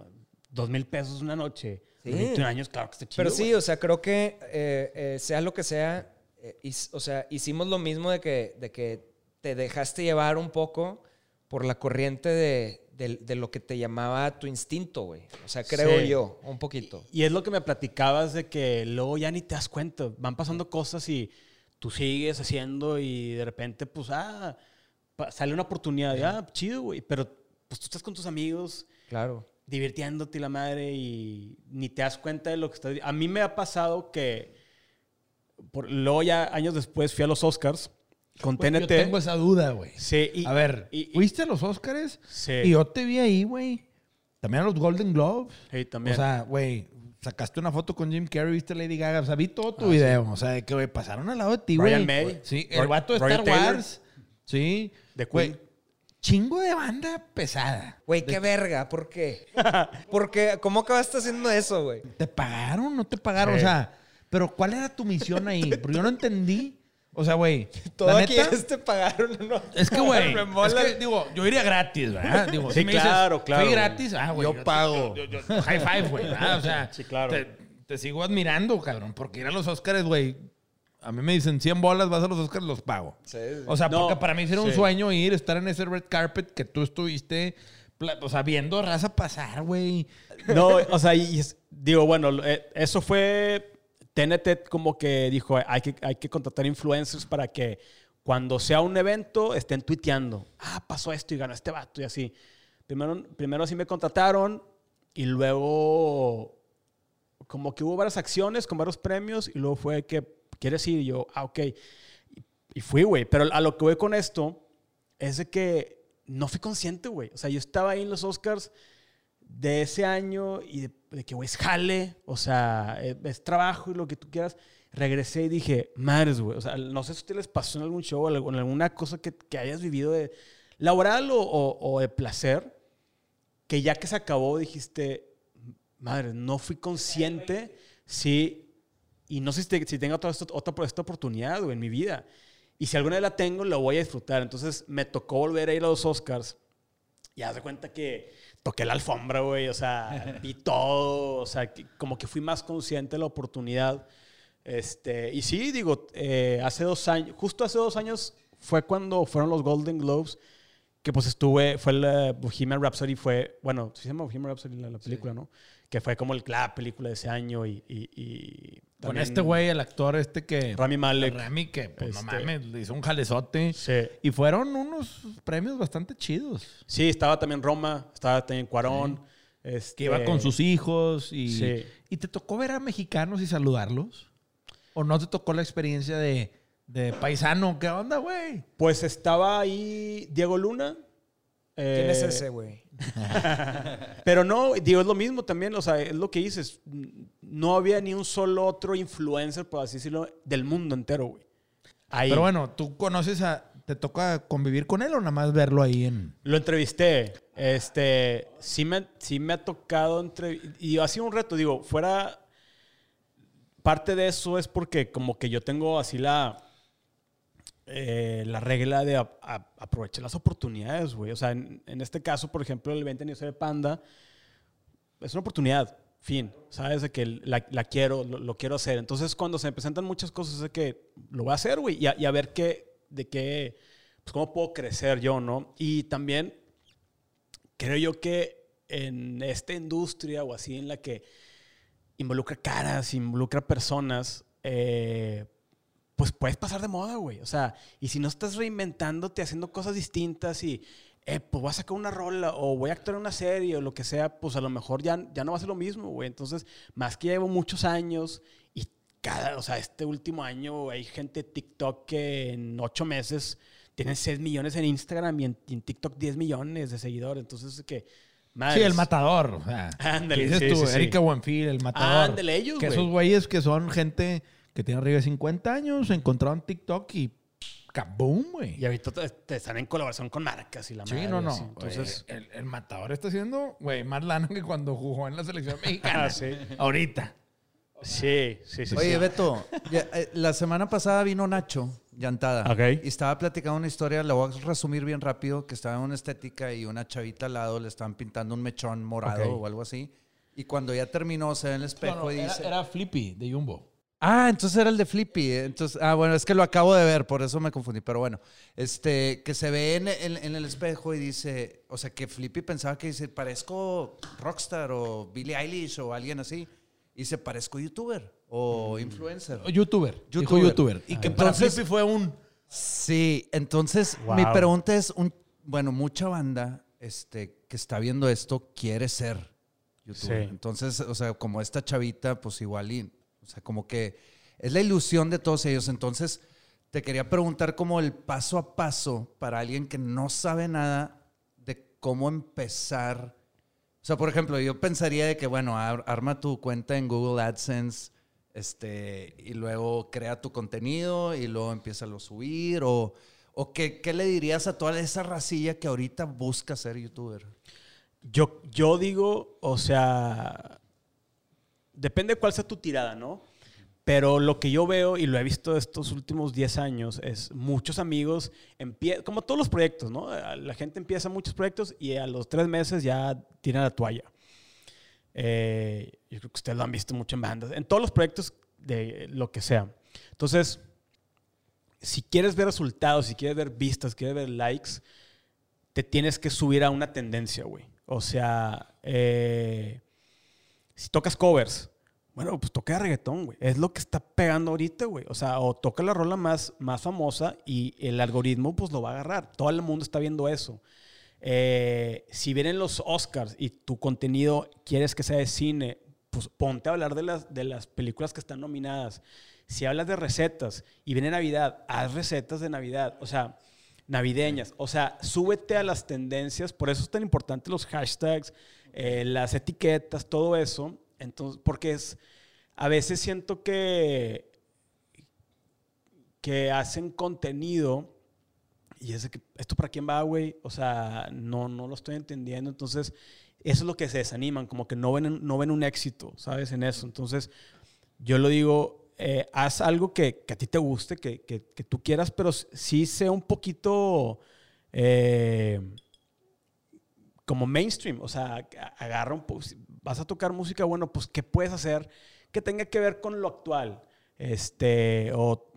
Dos mil pesos una noche. Sí. 21 años, claro que está chido. Pero sí, o sea, creo que eh, eh, sea lo que sea, eh, o sea, hicimos lo mismo de que, de que te dejaste llevar un poco por la corriente de, de- de lo que te llamaba tu instinto, güey. O sea, creo Sí. yo, un poquito. Y es lo que me platicabas de que luego ya ni te das cuenta. Van pasando cosas y tú sigues haciendo y de repente, pues, ah, sale una oportunidad. y, Ah, chido, güey. Pero pues tú estás con tus amigos Claro. divirtiéndote la madre y ni te das cuenta de lo que estás... A mí me ha pasado que por, luego ya años después fui a los Oscars con TNT. Yo tengo esa duda, güey. Sí, y- a ver, y- y- ¿fuiste a los Oscars? Sí. Y yo te vi ahí, güey. También a los Golden Globes. Sí, también. O sea, güey, sacaste una foto con Jim Carrey, viste Lady Gaga. O sea, vi todo tu Ah, video. O sea, de que, güey, pasaron al lado de ti, güey. Ryan May. Sí, el vato de Star Taylor. Wars. Sí. De Güey, Queen. chingo de banda pesada. Güey, qué verga, ¿por qué? (laughs) Porque, ¿cómo acabaste haciendo eso, güey? ¿Te pagaron? ¿No te pagaron? O sea, pero ¿cuál era tu misión ahí? Porque yo no entendí. O sea, güey. (laughs) Todo la aquí neta, es te pagaron, ¿no? Es que, güey. (laughs) Me es mola. que, digo, yo iría gratis, ¿verdad? Digo, Sí, si me dices, claro, claro, Fui gratis, ah, güey. Yo pago. yo- yo- yo- high five, güey. ¿verdad? O sea, Sí, claro. Te, te sigo admirando, cabrón. Porque ir a los Oscars, güey. A mí me dicen 100 bolas, vas a los Oscars, los pago. Sí. O sea, No, porque para mí era un sí. sueño ir, estar en ese red carpet que tú estuviste, o sea, viendo raza pasar, güey. No, o sea, y es- digo, bueno, eh, eso fue. TNT como que dijo, hay que, hay que contratar influencers para que cuando sea un evento estén tuiteando. Ah, pasó esto y ganó este vato y así. Primero, primero así me contrataron y luego como que hubo varias acciones con varios premios y luego fue que, ¿quieres ir? Y yo, ah, ok. Y, fui, güey. Pero a lo que voy con esto es de que no fui consciente, güey. O sea, yo estaba ahí en los Oscars de ese año y de, de que, güey, es jale, o sea, es, es trabajo y lo que tú quieras. Regresé y dije, madres, güey. O sea, no sé si a ustedes les pasó en algún show o en alguna cosa que, que hayas vivido de laboral o, o- o de placer, que ya que se acabó dijiste, madre, no fui consciente, sí, y no sé si, te- si tenga otra, otra esta oportunidad güey, en mi vida. Y si alguna vez la tengo, la voy a disfrutar. Entonces me tocó volver a ir a los Oscars. Y haz de cuenta que toqué la alfombra, güey. O sea, (laughs) vi todo. O sea, que- como que fui más consciente de la oportunidad. Este, y sí, digo, eh, hace dos años, justo hace dos años fue cuando fueron los Golden Globes. Que pues estuve, fue el Bohemian Rhapsody, fue, bueno, sí se llama Bohemian Rhapsody la, la película, ¿no? Que fue como el, la película de ese año y... y- y Con este güey, el actor este que... Rami Malek. Rami, que, pues, no Este- mames, le hizo un jalezote. Sí. Y fueron unos premios bastante chidos. Sí, estaba también Roma, estaba también Cuarón. este, Que iba con sus hijos y... Sí. ¿Y te tocó ver a mexicanos y saludarlos? ¿O no te tocó la experiencia de, de paisano? ¿Qué onda, güey? Pues estaba ahí Diego Luna. ¿Quién eh, es ese, güey? (laughs) Pero no, digo, es lo mismo también, o sea, es lo que dices. No había ni un solo otro influencer, por así decirlo, del mundo entero, güey. Ahí. Pero bueno, ¿tú conoces a... ¿Te toca convivir con él o nada más verlo ahí en...? Lo entrevisté. Este, sí me, sí me ha tocado entre y ha sido un reto, digo, fuera parte de eso es porque como que yo tengo así la eh, la regla de a- aprovechar las oportunidades, güey. O sea, en, en este caso, por ejemplo, el 20 aniversario de Panda es una oportunidad, fin. Sabes de que la, la quiero, lo, quiero hacer. Entonces, cuando se me presentan muchas cosas, es que lo voy a hacer, güey, y, y a ver qué, de qué, pues cómo puedo crecer yo, ¿no? Y también creo yo que en esta industria o así en la que involucra caras, involucra personas, eh, pues puedes pasar de moda, güey. O sea, y si no estás reinventándote, haciendo cosas distintas y, eh, pues voy a sacar una rola o voy a actuar en una serie o lo que sea, pues a lo mejor ya, ya no va a ser lo mismo, güey. Entonces, más que llevo muchos años y cada, o sea, este último año hay gente de TikTok que en ocho meses tienen 6 millones en Instagram y en, TikTok 10 millones de seguidores. Entonces, es que... Sí, el matador. O sea, Ándale, ¿qué dices sí, tú, sí, sí. Erika Buenfil, el matador. Ándale, ellos, Que güey. esos güeyes que son gente que tiene arriba de 50 años, encontraron TikTok y ¡kaboom, güey! Y ahorita te, te están en colaboración con marcas y la Sí, madre, no, no. así. Entonces, el, el matador está haciendo, güey, más lana que cuando jugó en la selección mexicana. (laughs) Ah, sí. Ahorita. sí, sí, sí. Oye, sí. Beto, ya, eh, la semana pasada vino Nacho Llantada. Ok. Y estaba platicando una historia, la voy a resumir bien rápido, que estaba en una estética y una chavita al lado le estaban pintando un mechón morado Ok. o algo así. Y cuando ya terminó, se ve en el espejo y era, dice... era Flippy de Jumbo. Ah, entonces era el de Flippy. eh. Entonces, ah, bueno, es que lo acabo de ver, por eso me confundí. Pero bueno, este, que se ve en, en- en el espejo y dice, o sea, que Flippy pensaba que dice, parezco rockstar o Billie Eilish o alguien así. Y dice, parezco youtuber o influencer. YouTuber. Dijo YouTuber. YouTuber. Y que para Entonces- Flippy fue un... Sí, entonces Wow. mi pregunta es, un, bueno, mucha banda este, que está viendo esto quiere ser youtuber. Sí. Entonces, o sea, como esta chavita, pues igual, y, o sea, como que es la ilusión de todos ellos. Entonces, te quería preguntar como el paso a paso para alguien que no sabe nada de cómo empezar. O sea, por ejemplo, yo pensaría de que, bueno, ar- arma tu cuenta en Google AdSense, este, y luego crea tu contenido y luego empieza a subir, o, ¿O qué, qué le dirías a toda esa racilla que ahorita busca ser youtuber? Yo, yo digo, o sea, depende de cuál sea tu tirada, ¿no? Pero lo que yo veo y lo he visto estos últimos 10 años es muchos amigos, como todos los proyectos, ¿no? La gente empieza muchos proyectos y a los tres meses ya tiran la toalla. Eh, yo creo que ustedes lo han visto mucho en bandas, en todos los proyectos de lo que sea. Entonces, si quieres ver resultados, si quieres ver vistas, quieres ver likes, te tienes que subir a una tendencia, güey. O sea, eh, si tocas covers, bueno, pues toca reggaetón, güey. Es lo que está pegando ahorita, güey. O sea, o toca la rola más, más famosa y el algoritmo pues lo va a agarrar. Todo el mundo está viendo eso. Eh, si vienen los Oscars y tu contenido quieres que sea de cine, pues ponte a hablar de las, de las películas que están nominadas. Si hablas de recetas y viene Navidad, haz recetas de Navidad. O sea, navideñas. O sea, súbete a las tendencias. Por eso es tan importante los hashtags, eh, las etiquetas, todo eso. Entonces, porque es, a veces siento que, que hacen contenido y es que, ¿esto para quién va, güey? O sea, no, no lo estoy entendiendo. Entonces, eso es lo que se desaniman, como que no ven, no ven un éxito, ¿sabes? En eso. Entonces, yo lo digo, eh, haz algo que, que a ti te guste, que, que- que tú quieras, pero sí sea un poquito eh, como mainstream. O sea, agarra un si vas a tocar música, bueno, pues, ¿qué puedes hacer que tenga que ver con lo actual? Este, o,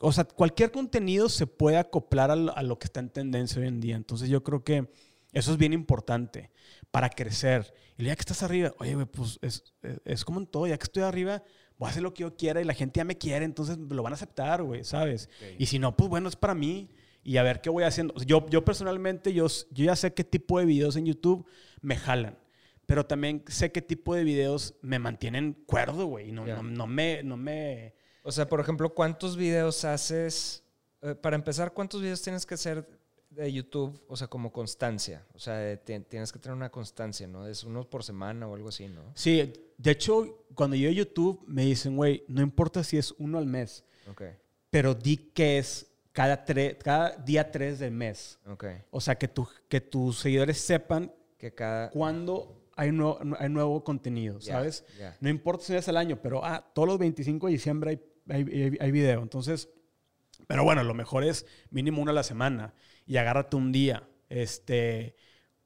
o sea, cualquier contenido se puede acoplar a lo, a lo que está en tendencia hoy en día. Entonces, yo creo que eso es bien importante para crecer. Y ya que estás arriba, oye, güey, pues es, es- es como en todo, ya que estoy arriba, voy a hacer lo que yo quiera y la gente ya me quiere, entonces lo van a aceptar, güey, ¿sabes? Y si no, pues bueno, es para mí y a ver qué voy haciendo. Yo, yo personalmente, yo, yo ya sé qué tipo de videos en YouTube me jalan, pero también sé qué tipo de videos me mantienen cuerdo, güey, no, Ya. no, no me... No me O sea, por ejemplo, ¿cuántos videos haces? eh, para empezar, ¿cuántos videos tienes que hacer de YouTube? O sea, como constancia. O sea, ti- tienes que tener una constancia, ¿no? Es uno por semana o algo así, ¿no? Sí, de hecho, cuando yo a YouTube me dicen, güey, no importa si es uno al mes, Ok, pero di que es cada, tre- cada día 3 del mes. ok. O sea, que, tu, que tus seguidores sepan Que cada... cuándo hay, nuevo- hay nuevo contenido, ¿sabes? ya. No importa si es al año, pero ah, todos los 25 de diciembre hay, hay, hay- hay video. Entonces, pero bueno, lo mejor es mínimo una a la semana y agárrate un día. Este,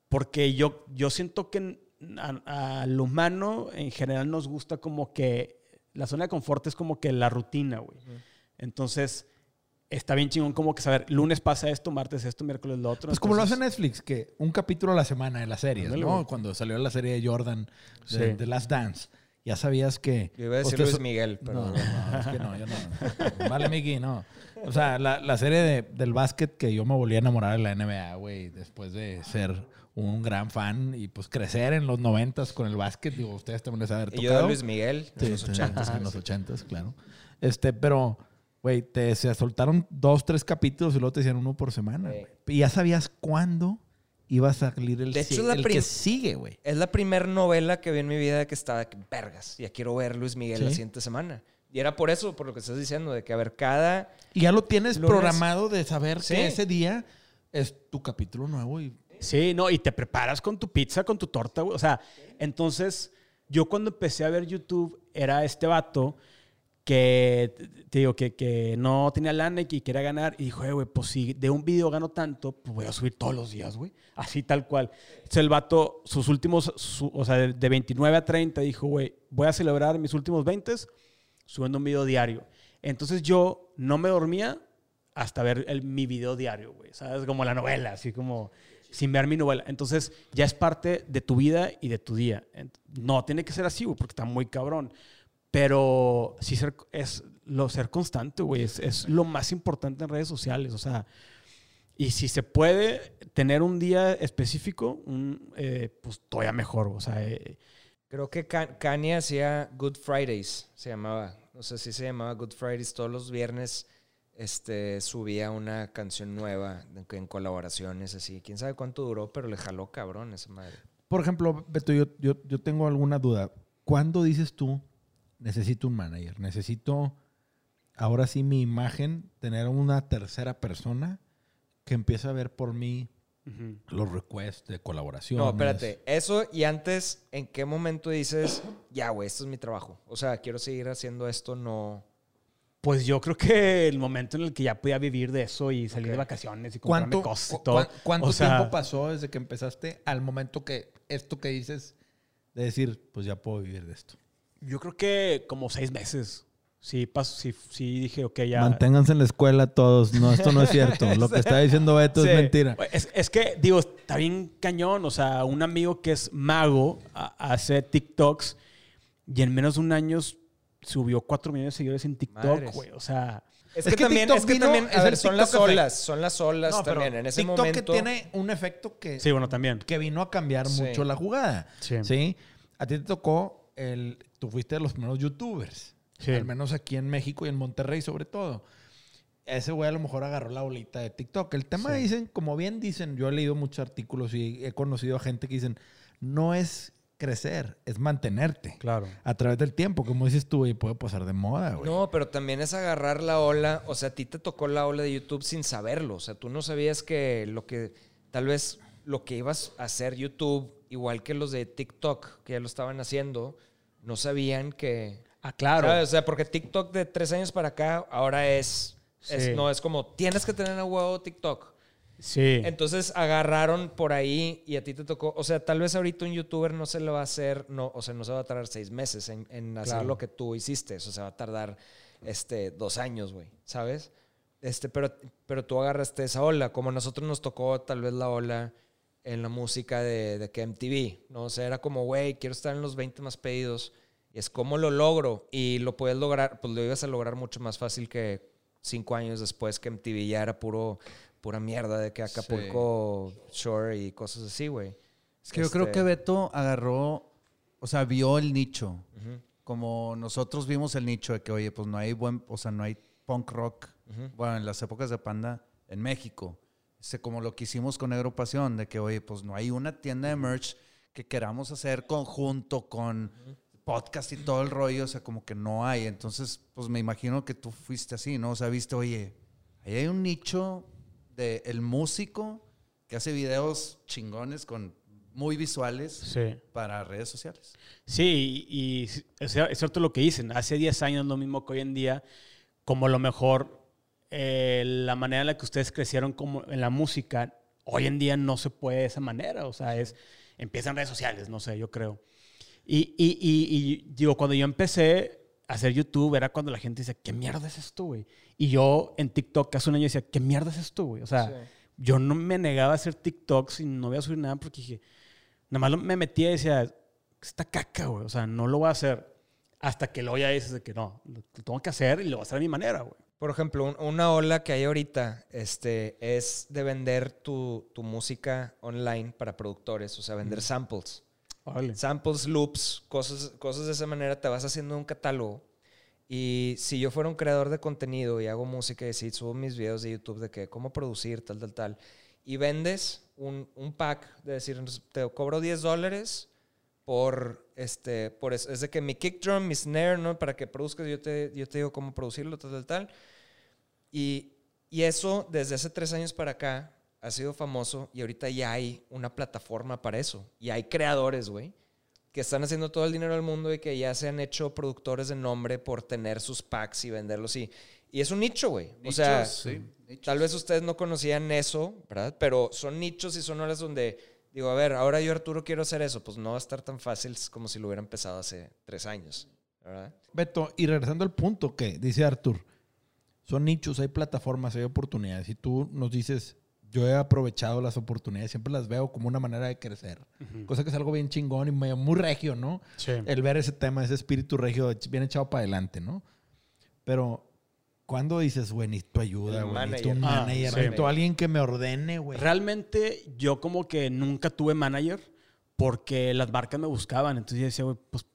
porque yo, yo siento que a- al humano en general nos gusta como que la zona de confort es como que la rutina, güey. Entonces, está bien chingón como que saber, lunes pasa esto, martes esto, miércoles lo otro. Pues como lo hace Netflix, que un capítulo a la semana de las series, Ándale, ¿no? güey. Cuando salió la serie de Jordan, Sí. de, de Last Dance, ya sabías que... Yo iba a decir Ustedes Luis Miguel, pero... No, no, no, es que no, yo no. Vale, Miki, no. O sea, la, la serie de- del básquet que yo me volví a enamorar de la NBA, güey, después de ser un gran fan y pues crecer en los noventas con el básquet, digo, ustedes también les haber Y yo de. Luis Miguel, en Sí, los sí, ochentas. ajá, En los ochentas, claro. Este, pero, güey, te se soltaron dos, tres capítulos y luego te decían uno por semana. Güey. Y ya sabías cuándo iba a salir el, De hecho, la el prim- que sigue, güey. Es la primera novela que vi en mi vida que estaba que vergas. Ya quiero ver Luis Miguel la Sí. siguiente semana. Y era por eso, por lo que estás diciendo, de que a ver, cada... Y ya lo tienes Lunes. programado de saber Sí. que ese día es tu capítulo nuevo y Sí, no, y te preparas con tu pizza, con tu torta, güey. O sea, entonces, yo cuando empecé a ver YouTube, era este vato que, te digo, que, que no tenía lana y que quería ganar. Y dijo, "Eh, güey, pues si de un video gano tanto, pues voy a subir todos los días, güey. Así tal cual. Entonces el vato, sus últimos, su- o sea, de, de 29 a 30, dijo, güey, voy a celebrar mis últimos 20 subiendo un video diario. Entonces yo no me dormía hasta ver el- mi video diario, güey. ¿Sabes? Como la novela, así como sin ver mi novela. Entonces ya es parte de tu vida y de tu día. No tiene que ser así, güey, porque está muy cabrón. Pero sí ser, es lo ser constante, güey. Es, es lo más importante en redes sociales. O sea, y si se puede tener un día específico, un, eh, pues todavía mejor. O sea, eh, Creo que Ka- Kanye hacía Good Fridays, se llamaba. No sé si se llamaba Good Fridays. Todos los viernes este, subía una canción nueva en, en colaboraciones así. Quién sabe cuánto duró, pero le jaló cabrón esa madre. Por ejemplo, Beto, yo, yo, yo tengo alguna duda. ¿Cuándo dices tú, necesito un manager? Necesito, ahora sí, mi imagen, tener una tercera persona que empiece a ver por mí los requests de colaboración. No, espérate. Eso y antes, ¿en qué momento dices, ya, güey, esto es mi trabajo? O sea, quiero seguir haciendo esto, no. Pues yo creo que el momento en el que ya podía vivir de eso y salir de vacaciones y comprarme ¿Cuánto, cosas y todo. cuán- cuánto O sea, tiempo pasó desde que empezaste al momento que esto que dices de decir, pues ya puedo vivir de esto? Yo creo que como seis meses. Sí, paso, sí, sí dije, ok, ya. Manténganse en la escuela todos. No, esto no es (laughs) cierto. Lo que está diciendo Beto Sí. es mentira. Es, es que, digo, está bien cañón. O sea, un amigo que es mago a- hace TikToks y en menos de un año subió cuatro millones de seguidores en TikTok, güey. O sea, Es, Es que, que también, TikTok es que vino- también, a ver, son las olas, son las olas No, también. En ese TikTok momento. que tiene un efecto que, sí, bueno, también. que vino a cambiar Sí. mucho la jugada. Sí. Sí. A ti te tocó el. Tú fuiste de los primeros youtubers. Sí. Al menos aquí en México y en Monterrey, sobre todo. Ese güey a lo mejor agarró la bolita de TikTok. El tema Sí. dicen, como bien dicen, yo he leído muchos artículos y he conocido a gente que dicen, no es crecer, es mantenerte. Claro. A través del tiempo, como dices tú, y puede pasar de moda, güey. No, pero también es agarrar la ola. O sea, a ti te tocó la ola de YouTube sin saberlo. O sea, tú no sabías que lo que. Tal vez lo que ibas a hacer YouTube, igual que los de TikTok, que ya lo estaban haciendo, no sabían que. Ah, claro. ¿sabes? O sea, porque TikTok de tres años para acá ahora es. es- Sí. no, es como tienes que tener a huevo TikTok. Sí. Entonces agarraron por ahí y a ti te tocó. O sea, tal vez ahorita un youtuber no se le va a hacer, no, o sea, no se va a tardar seis meses en, en hacer Claro. lo que tú hiciste. Eso se va a tardar este, dos años, güey. ¿Sabes? Este, pero, pero tú agarraste esa ola. Como a nosotros nos tocó tal vez la ola en la música de, de que MTV, ¿no? O sea, era como, güey, quiero estar en los 20 más pedidos. Y es como lo logro. Y lo puedes lograr, pues lo ibas a lograr mucho más fácil que cinco años después que MTV ya era puro, pura mierda de que Acapulco Shore y cosas así, güey. Es que yo creo Este, que Beto agarró, o sea, vio el nicho. Como nosotros vimos el nicho de que, oye, pues no hay buen, o sea, no hay punk rock. ujú. Bueno, en las épocas de Panda en México. Este, como lo que hicimos con Negro Pasión, de que, oye, pues no hay una tienda de merch que queramos hacer conjunto con podcast y todo el rollo, o sea, como que no hay. Entonces, pues me imagino que tú fuiste así, ¿no? O sea, viste, oye, ahí hay un nicho de el músico que hace videos chingones con muy visuales Sí. para redes sociales. Sí, y, y es es cierto lo que dicen. Hace 10 años lo mismo que hoy en día, como lo mejor, eh, la manera en la que ustedes crecieron como en la música, hoy en día no se puede de esa manera. O sea, es, empiezan redes sociales, no sé, yo creo. Y, y, y, y digo, cuando yo empecé a hacer YouTube, era cuando la gente dice, ¿qué mierda es esto, güey? Y yo en TikTok hace un año decía, ¿qué mierda es esto, güey? O sea, Sí. yo no me negaba a hacer TikToks y no voy a subir nada porque dije, nada más me metía y decía, esta caca, güey. O sea, no lo voy a hacer. Hasta que luego ya dices de que no, lo tengo que hacer y lo voy a hacer a mi manera, güey. Por ejemplo, un- una ola que hay ahorita este, es de vender tu, tu música online para productores, o sea, vender samples. Órale. Samples, loops, cosas, cosas de esa manera, te vas haciendo un catálogo. Y si yo fuera un creador de contenido y hago música y si subo mis videos de YouTube de que cómo producir, tal, tal, tal, y vendes un, un pack de decir, te cobro 10 dólares por, este, por eso. Es de que mi kick drum, mi snare, ¿no? Para que produzcas, yo te, yo te digo cómo producirlo, tal, tal, tal. Y, y eso, desde hace tres años para acá, ha sido famoso y ahorita ya hay una plataforma para eso. Y hay creadores, güey, que están haciendo todo el dinero del mundo y que ya se han hecho productores de nombre por tener sus packs y venderlos. Y, y es un nicho, güey. O sea, sí, tal vez ustedes no conocían eso, ¿verdad? Pero son nichos y son horas donde digo, a ver, ahora yo Arturo quiero hacer eso. Pues no va a estar tan fácil como si lo hubiera empezado hace tres años, ¿verdad? Beto, y regresando al punto que dice Artur, son nichos, hay plataformas, hay oportunidades. Y tú nos dices, yo he aprovechado las oportunidades, siempre las veo como una manera de crecer. Cosa que es algo bien chingón y muy, muy regio, ¿no? Sí. El ver ese tema, ese espíritu regio bien echado para adelante, ¿no? Pero, ¿cuándo dices, güey, necesito ayuda, güey? Necesito un manager. Ah, manager, sí. necesito alguien que me ordene, güey. Realmente yo como que nunca tuve manager porque las marcas me buscaban. Entonces yo decía, güey, pues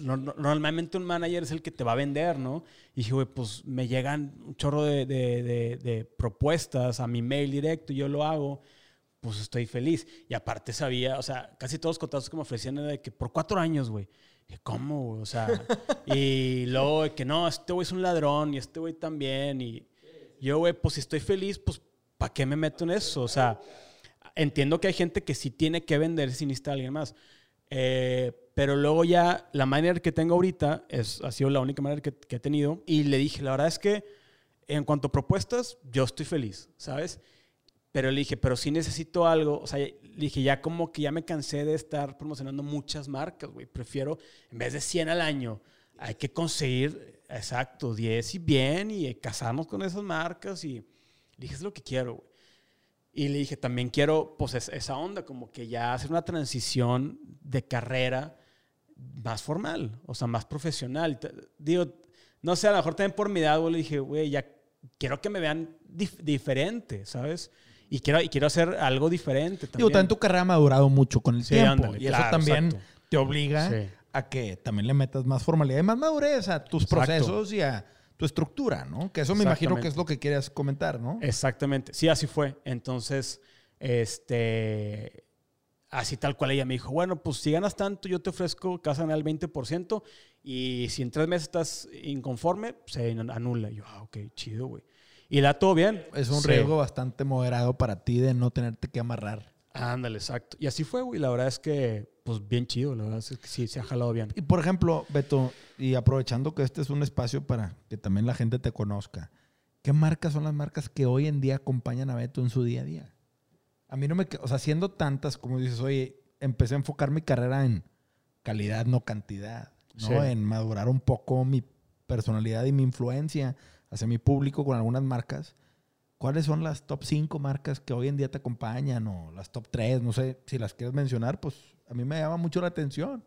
no- no- normalmente un manager es el que te va a vender, ¿no? Y dije, güey, pues me llegan un chorro de, de- de- de propuestas a mi mail directo y yo lo hago, pues estoy feliz. Y aparte sabía, o sea, casi todos los contratos que me ofrecían era de que por cuatro años, güey. ¿Cómo, güey? O sea, y luego que no, este güey es un ladrón y este güey también. Y yo, güey, pues si estoy feliz, pues ¿para qué me meto en eso? O sea, entiendo que hay gente que sí tiene que vender si necesita a alguien más. Eh, pero luego ya la manera que tengo ahorita es, ha sido la única manera que, que he tenido. Y le dije, la verdad es que en cuanto a propuestas, yo estoy feliz, ¿sabes? Pero le dije, pero sí necesito algo. O sea, dije, ya como que ya me cansé de estar promocionando muchas marcas, güey. Prefiero, en vez de 100 al año, hay que conseguir, exacto, 10 y bien y casarnos con esas marcas. Y dije, es lo que quiero, güey. Y le dije, también quiero, pues, es- esa onda, como que ya hacer una transición de carrera más formal, o sea, más profesional. Digo, no sé, a lo mejor también por mi edad, güey, le dije, güey, ya quiero que me vean dif- diferente, ¿sabes? Y quiero, y quiero hacer algo diferente también. Digo, también tu carrera ha madurado mucho con el Sí, tiempo. ándale, y eso también exacto. te obliga Sí. a que también le metas más formalidad y más madurez a tus Exacto. procesos y a tu estructura, ¿no? Que eso me imagino que es lo que quieres comentar, ¿no? Exactamente. Sí, así fue. Entonces, este, así tal cual ella me dijo, bueno, pues si ganas tanto, yo te ofrezco casa al 20% y si en tres meses estás inconforme, se anula. Y yo, ah, ok, chido, güey. Y da todo bien. Es un Sí. riesgo bastante moderado para ti de no tenerte que amarrar. Ándale, exacto. Y así fue, güey. La verdad es que, pues bien chido. La verdad es que sí, se ha jalado bien. Y por ejemplo, Beto, y aprovechando que este es un espacio para que también la gente te conozca, ¿qué marcas son las marcas que hoy en día acompañan a Beto en su día a día? A mí no me... O sea, siendo tantas, como dices, oye, empecé a enfocar mi carrera en calidad, no cantidad, ¿no? Sí. En madurar un poco mi personalidad y mi influencia hacia mi público con algunas marcas. ¿Cuáles son las top 5 marcas que hoy en día te acompañan o las top 3? No sé si las quieres mencionar, pues a mí me llama mucho la atención.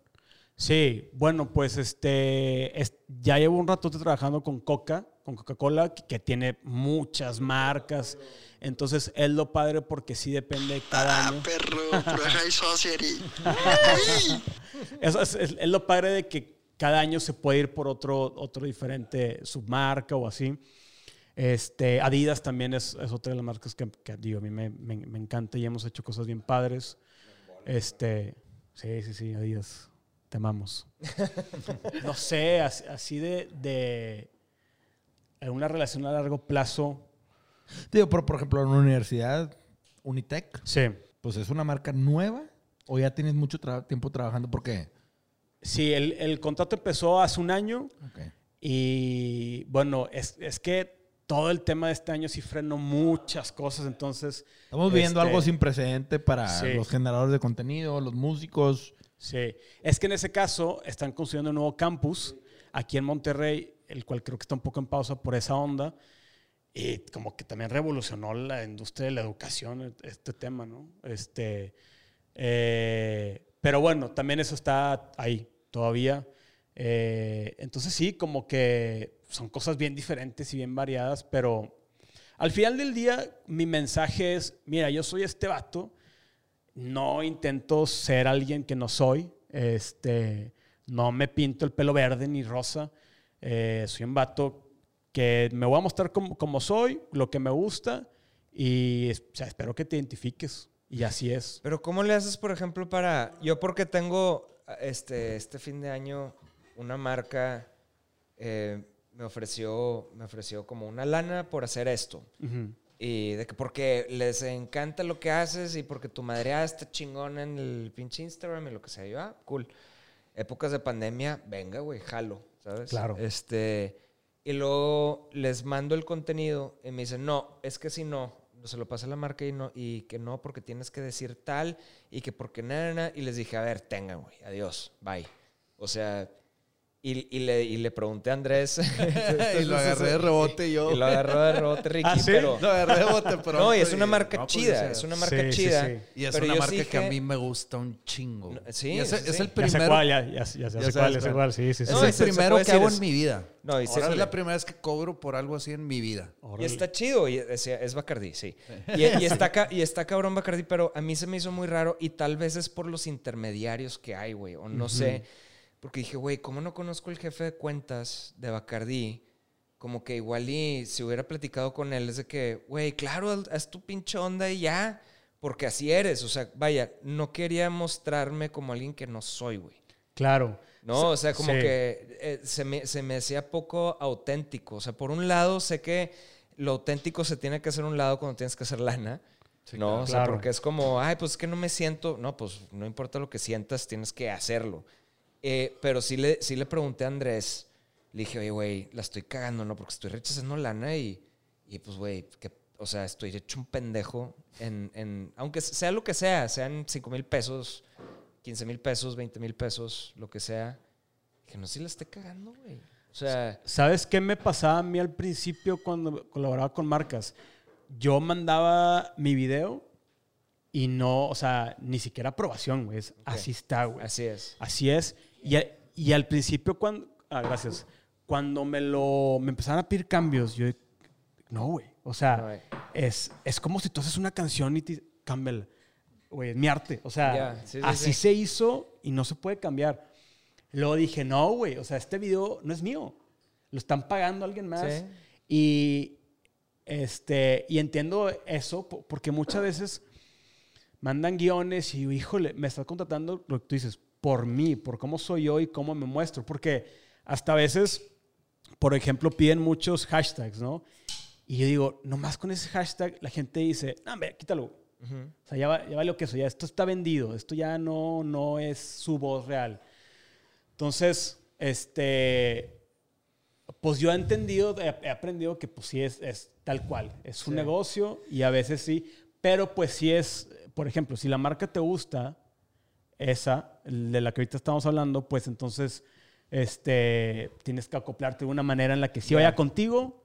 Sí, bueno, pues este, es- ya llevo un rato trabajando con Coca, con Coca-Cola, que, que tiene muchas marcas. Entonces es lo padre porque sí depende cada año. perro, (laughs) es, es- es lo padre de que cada año se puede ir por otro, otro diferente submarca o así. Este, Adidas también es, es otra de las marcas que, que, digo, a mí me, me- me encanta y hemos hecho cosas bien padres. Este, sí, sí, sí, Adidas, te amamos. (laughs) no sé, así, así de, de una relación a largo plazo. Digo, pero por ejemplo, en la universidad, Unitec, Sí. pues es una marca nueva o ya tienes mucho tra- tiempo trabajando porque. Sí, el, el contrato empezó hace un año. Y bueno, es, es que todo el tema de este año sí frenó muchas cosas, entonces... Estamos viviendo este, algo sin precedente para Sí. los generadores de contenido, los músicos. Sí, es que en ese caso están construyendo un nuevo campus aquí en Monterrey, el cual creo que está un poco en pausa por esa onda. Y como que también revolucionó la industria de la educación, este tema, ¿no? Este, eh, pero bueno, también eso está ahí todavía. Eh, entonces sí, como que son cosas bien diferentes y bien variadas, pero al final del día mi mensaje es, mira, yo soy este vato, no intento ser alguien que no soy, este, no me pinto el pelo verde ni rosa, eh, soy un vato que me voy a mostrar como, como soy, lo que me gusta y espero que te identifiques. Y así es. Pero ¿cómo le haces, por ejemplo, para... Yo porque tengo este, este fin de año una marca eh, me, ofreció, me ofreció como una lana por hacer esto. Y de que porque les encanta lo que haces y porque tu madre está chingona en el pinche Instagram y lo que sea. Yo, ah, cool. Épocas de pandemia, venga, güey, jalo, ¿sabes? Claro. Este, y luego les mando el contenido y me dicen, no, es que si no, se lo pasa a la marca y, no, y que no, porque tienes que decir tal y que porque nada. Y les dije, a ver, tengan, güey, adiós, bye. O sea, y, y le, y le pregunté a Andrés. (laughs) Y lo agarré de rebote yo. Y lo agarró de rebote (laughs) Ricky, ¿Ah, sí? pero... Lo agarré de bote pronto. No, y es una y- marca no, pues, chida, es una marca sí, sí, chida. sí. Y es pero una marca sí que a dije- mí me gusta un chingo. No, sí, Y ese- sí, es sí. el Ya primero. sé cuál, ya, ya, ya sé cuál, ya sé cuál. sí, sí, sí. Es No, el y primero que hago en mi vida. No, y se- es la primera vez que cobro por algo así en mi vida. Y Órale. está chido, y es, es Bacardi, sí. Y, y (laughs) está, y está cabrón Bacardi, pero a mí se me hizo muy raro y tal vez es por los intermediarios que hay, güey, o no sé. Porque dije, güey, ¿cómo no conozco el jefe de cuentas de Bacardi? Como que igual y si hubiera platicado con él es de que, güey, claro, haz tu pinche onda y ya, porque así eres. O sea, vaya, no quería mostrarme como alguien que no soy, güey. Claro. No, o sea, como Sí. que eh, se, me, se me hacía poco auténtico. O sea, por un lado sé que lo auténtico se tiene que hacer a un lado cuando tienes que hacer lana. no, o sea, Claro. porque es como, ay, pues es que no me siento. No, pues no importa lo que sientas, tienes que hacerlo. Eh, pero sí le, sí le pregunté a Andrés, le dije, oye, güey, la estoy cagando, ¿no? Porque estoy rechazando lana y, y pues, güey, que, o sea, estoy hecho un pendejo en, en- aunque sea lo que sea, sean 5 mil pesos, 15 mil pesos, 20 mil pesos, lo que sea. Dije, no, sí la estoy cagando, güey. O sea, ¿Sabes qué me pasaba a mí al principio cuando colaboraba con marcas? Yo mandaba mi video y no, o sea, ni siquiera aprobación, güey. Así está, güey. así es. Así es. Y, a- y al principio, cuando. Ah, gracias. Cuando me lo. Me empezaron a pedir cambios, yo. No, güey. O sea, No, es, es como si tú haces una canción y te. Cámbiala. Güey, es mi arte. O sea, Ya, sí, sí, así sí. se hizo y no se puede cambiar. Luego dije, no, güey. O sea, este video no es mío. Lo están pagando alguien más. Y. Este. Y entiendo eso po- porque muchas veces mandan guiones y, híjole, me estás contratando lo que tú dices, por mí, por cómo soy yo y cómo me muestro. Porque hasta a veces, por ejemplo, piden muchos hashtags, ¿no? Y yo digo, nomás con ese hashtag la gente dice, no, hombre, quítalo. O sea, ya, va- ya vale lo que eso, ya esto está vendido, esto ya no, no es su voz real. Entonces, este, pues yo he entendido, he, he aprendido que pues sí es, es tal cual, es un Sí. negocio y a veces sí, pero pues sí es, por ejemplo, si la marca te gusta, esa, de la que ahorita estamos hablando, pues entonces este, tienes que acoplarte de una manera en la que sí vaya contigo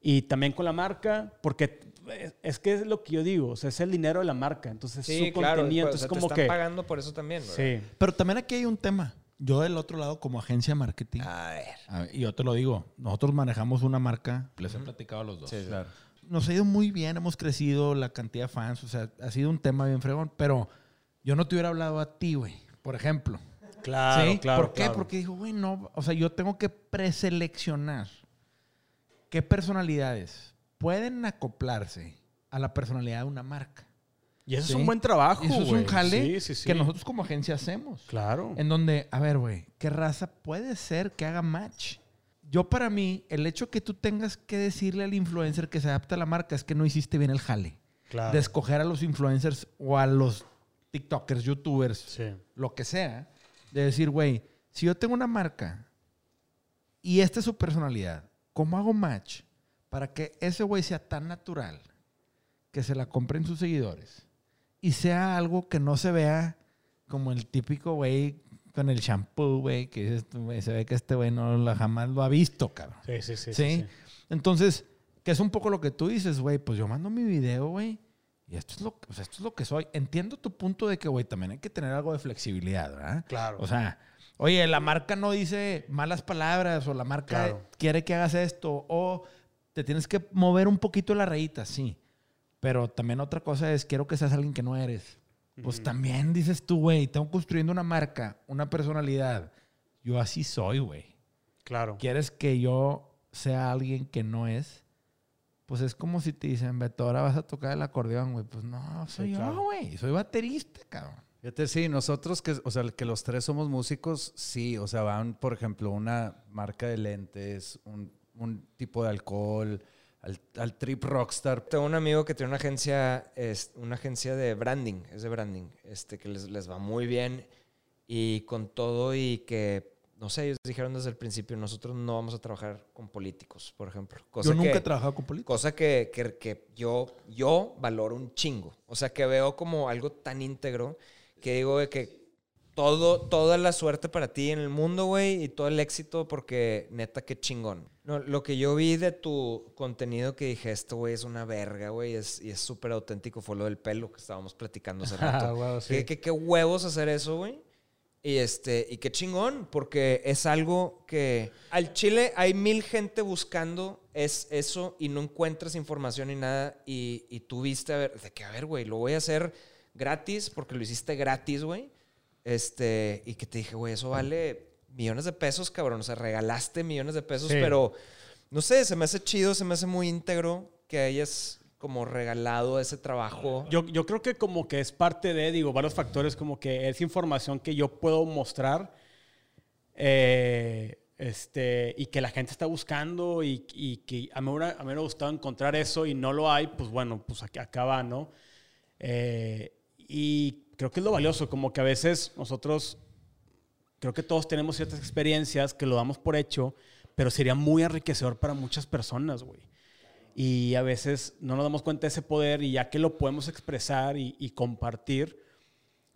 y también con la marca, porque es, es que es lo que yo digo, o sea, es el dinero de la marca, entonces Sí, su claro. contenido, pues, o entonces sea, te como están que... pagando por eso también, ¿verdad? Sí. Pero también aquí hay un tema. Yo del otro lado, como agencia de marketing, A ver. a ver, y yo te lo digo, nosotros manejamos una marca, les he platicado a los dos. Sí. Claro. Nos ha ido muy bien, hemos crecido, la cantidad de fans, o sea, ha sido un tema bien fregón, pero yo no te hubiera hablado a ti, güey, por ejemplo. Claro, ¿Sí? claro. ¿Por qué? claro. Porque dijo, güey, no, o sea, yo tengo que preseleccionar qué personalidades pueden acoplarse a la personalidad de una marca. Y eso ¿sí? es un buen trabajo, Y Eso es güey. un jale Sí, sí, sí. que nosotros como agencia hacemos. Claro. En donde, a ver, güey, ¿qué raza puede ser que haga match? Yo para mí, el hecho que tú tengas que decirle al influencer que se adapta a la marca es que no hiciste bien el jale. Claro. De escoger a los influencers o a los TikTokers, YouTubers, Sí. lo que sea. De decir, güey, si yo tengo una marca y esta es su personalidad, ¿cómo hago match para que ese güey sea tan natural que se la compren sus seguidores y sea algo que no se vea como el típico güey con el shampoo, güey, que se ve que este güey no la, jamás lo ha visto, cabrón. Sí, sí. ¿Sí? sí, sí. Entonces, que es un poco lo que tú dices, güey, pues yo mando mi video, güey, y esto es, lo, o sea, esto es lo que soy. Entiendo tu punto de que, güey, también hay que tener algo de flexibilidad, ¿verdad? Claro. O sea, oye, la marca no dice malas palabras o la marca Claro. quiere que hagas esto o te tienes que mover un poquito la rayita, sí. Pero también otra cosa es, quiero que seas alguien que no eres. Pues también dices tú, güey, tengo construyendo una marca, una personalidad. Yo así soy, güey. Claro. ¿Quieres que yo sea alguien que no es? Pues es como si te dicen, Beto, ahora vas a tocar el acordeón, güey. Pues no, soy claro. yo, güey. Soy baterista, cabrón. Fíjate, sí, nosotros que, o sea, que los tres somos músicos, sí, o sea, van, por ejemplo, una marca de lentes, un, un tipo de alcohol, al, al trip rockstar. Tengo un amigo que tiene una agencia, es, una agencia de branding, es de branding, este, que les, les va muy bien y con todo y que, no sé, ellos dijeron desde el principio, nosotros no vamos a trabajar con políticos, por ejemplo. Cosa yo nunca que- he trabajado con políticos. Cosa que, que- que yo, yo valoro un chingo. O sea, que veo como algo tan íntegro que digo de que todo, toda la suerte para ti en el mundo, güey, y todo el éxito porque neta, qué chingón. No, lo que yo vi de tu contenido que dije, esto, güey, es una verga, güey, es, y es súper auténtico, fue lo del pelo que estábamos platicando hace (laughs) rato. Ah, huevo, sí. ¿Qué, qué, qué huevos hacer eso, güey. Y, este, y qué chingón, porque es algo que al Chile hay mil gente buscando es eso y no encuentras información ni nada. Y, y tú viste, a ver, de que, a ver, güey, lo voy a hacer gratis porque lo hiciste gratis, güey. Este, y que te dije, güey, eso vale millones de pesos, cabrón. O sea, regalaste millones de pesos, Sí. pero no sé, se me hace chido, se me hace muy íntegro que hayas como regalado ese trabajo. Yo, yo creo que como que es parte de, digo, varios factores, como que es información que yo puedo mostrar. eh, este, y que la gente está buscando y, y que a mí, me hubiera- gustado encontrar eso y no lo hay, pues bueno, pues acá, va, ¿no? Eh, y creo que es lo valioso, como que a veces nosotros, creo que todos tenemos ciertas experiencias que lo damos por hecho, pero sería muy enriquecedor para muchas personas, güey. Y a veces no nos damos cuenta de ese poder y ya que lo podemos expresar y, y compartir,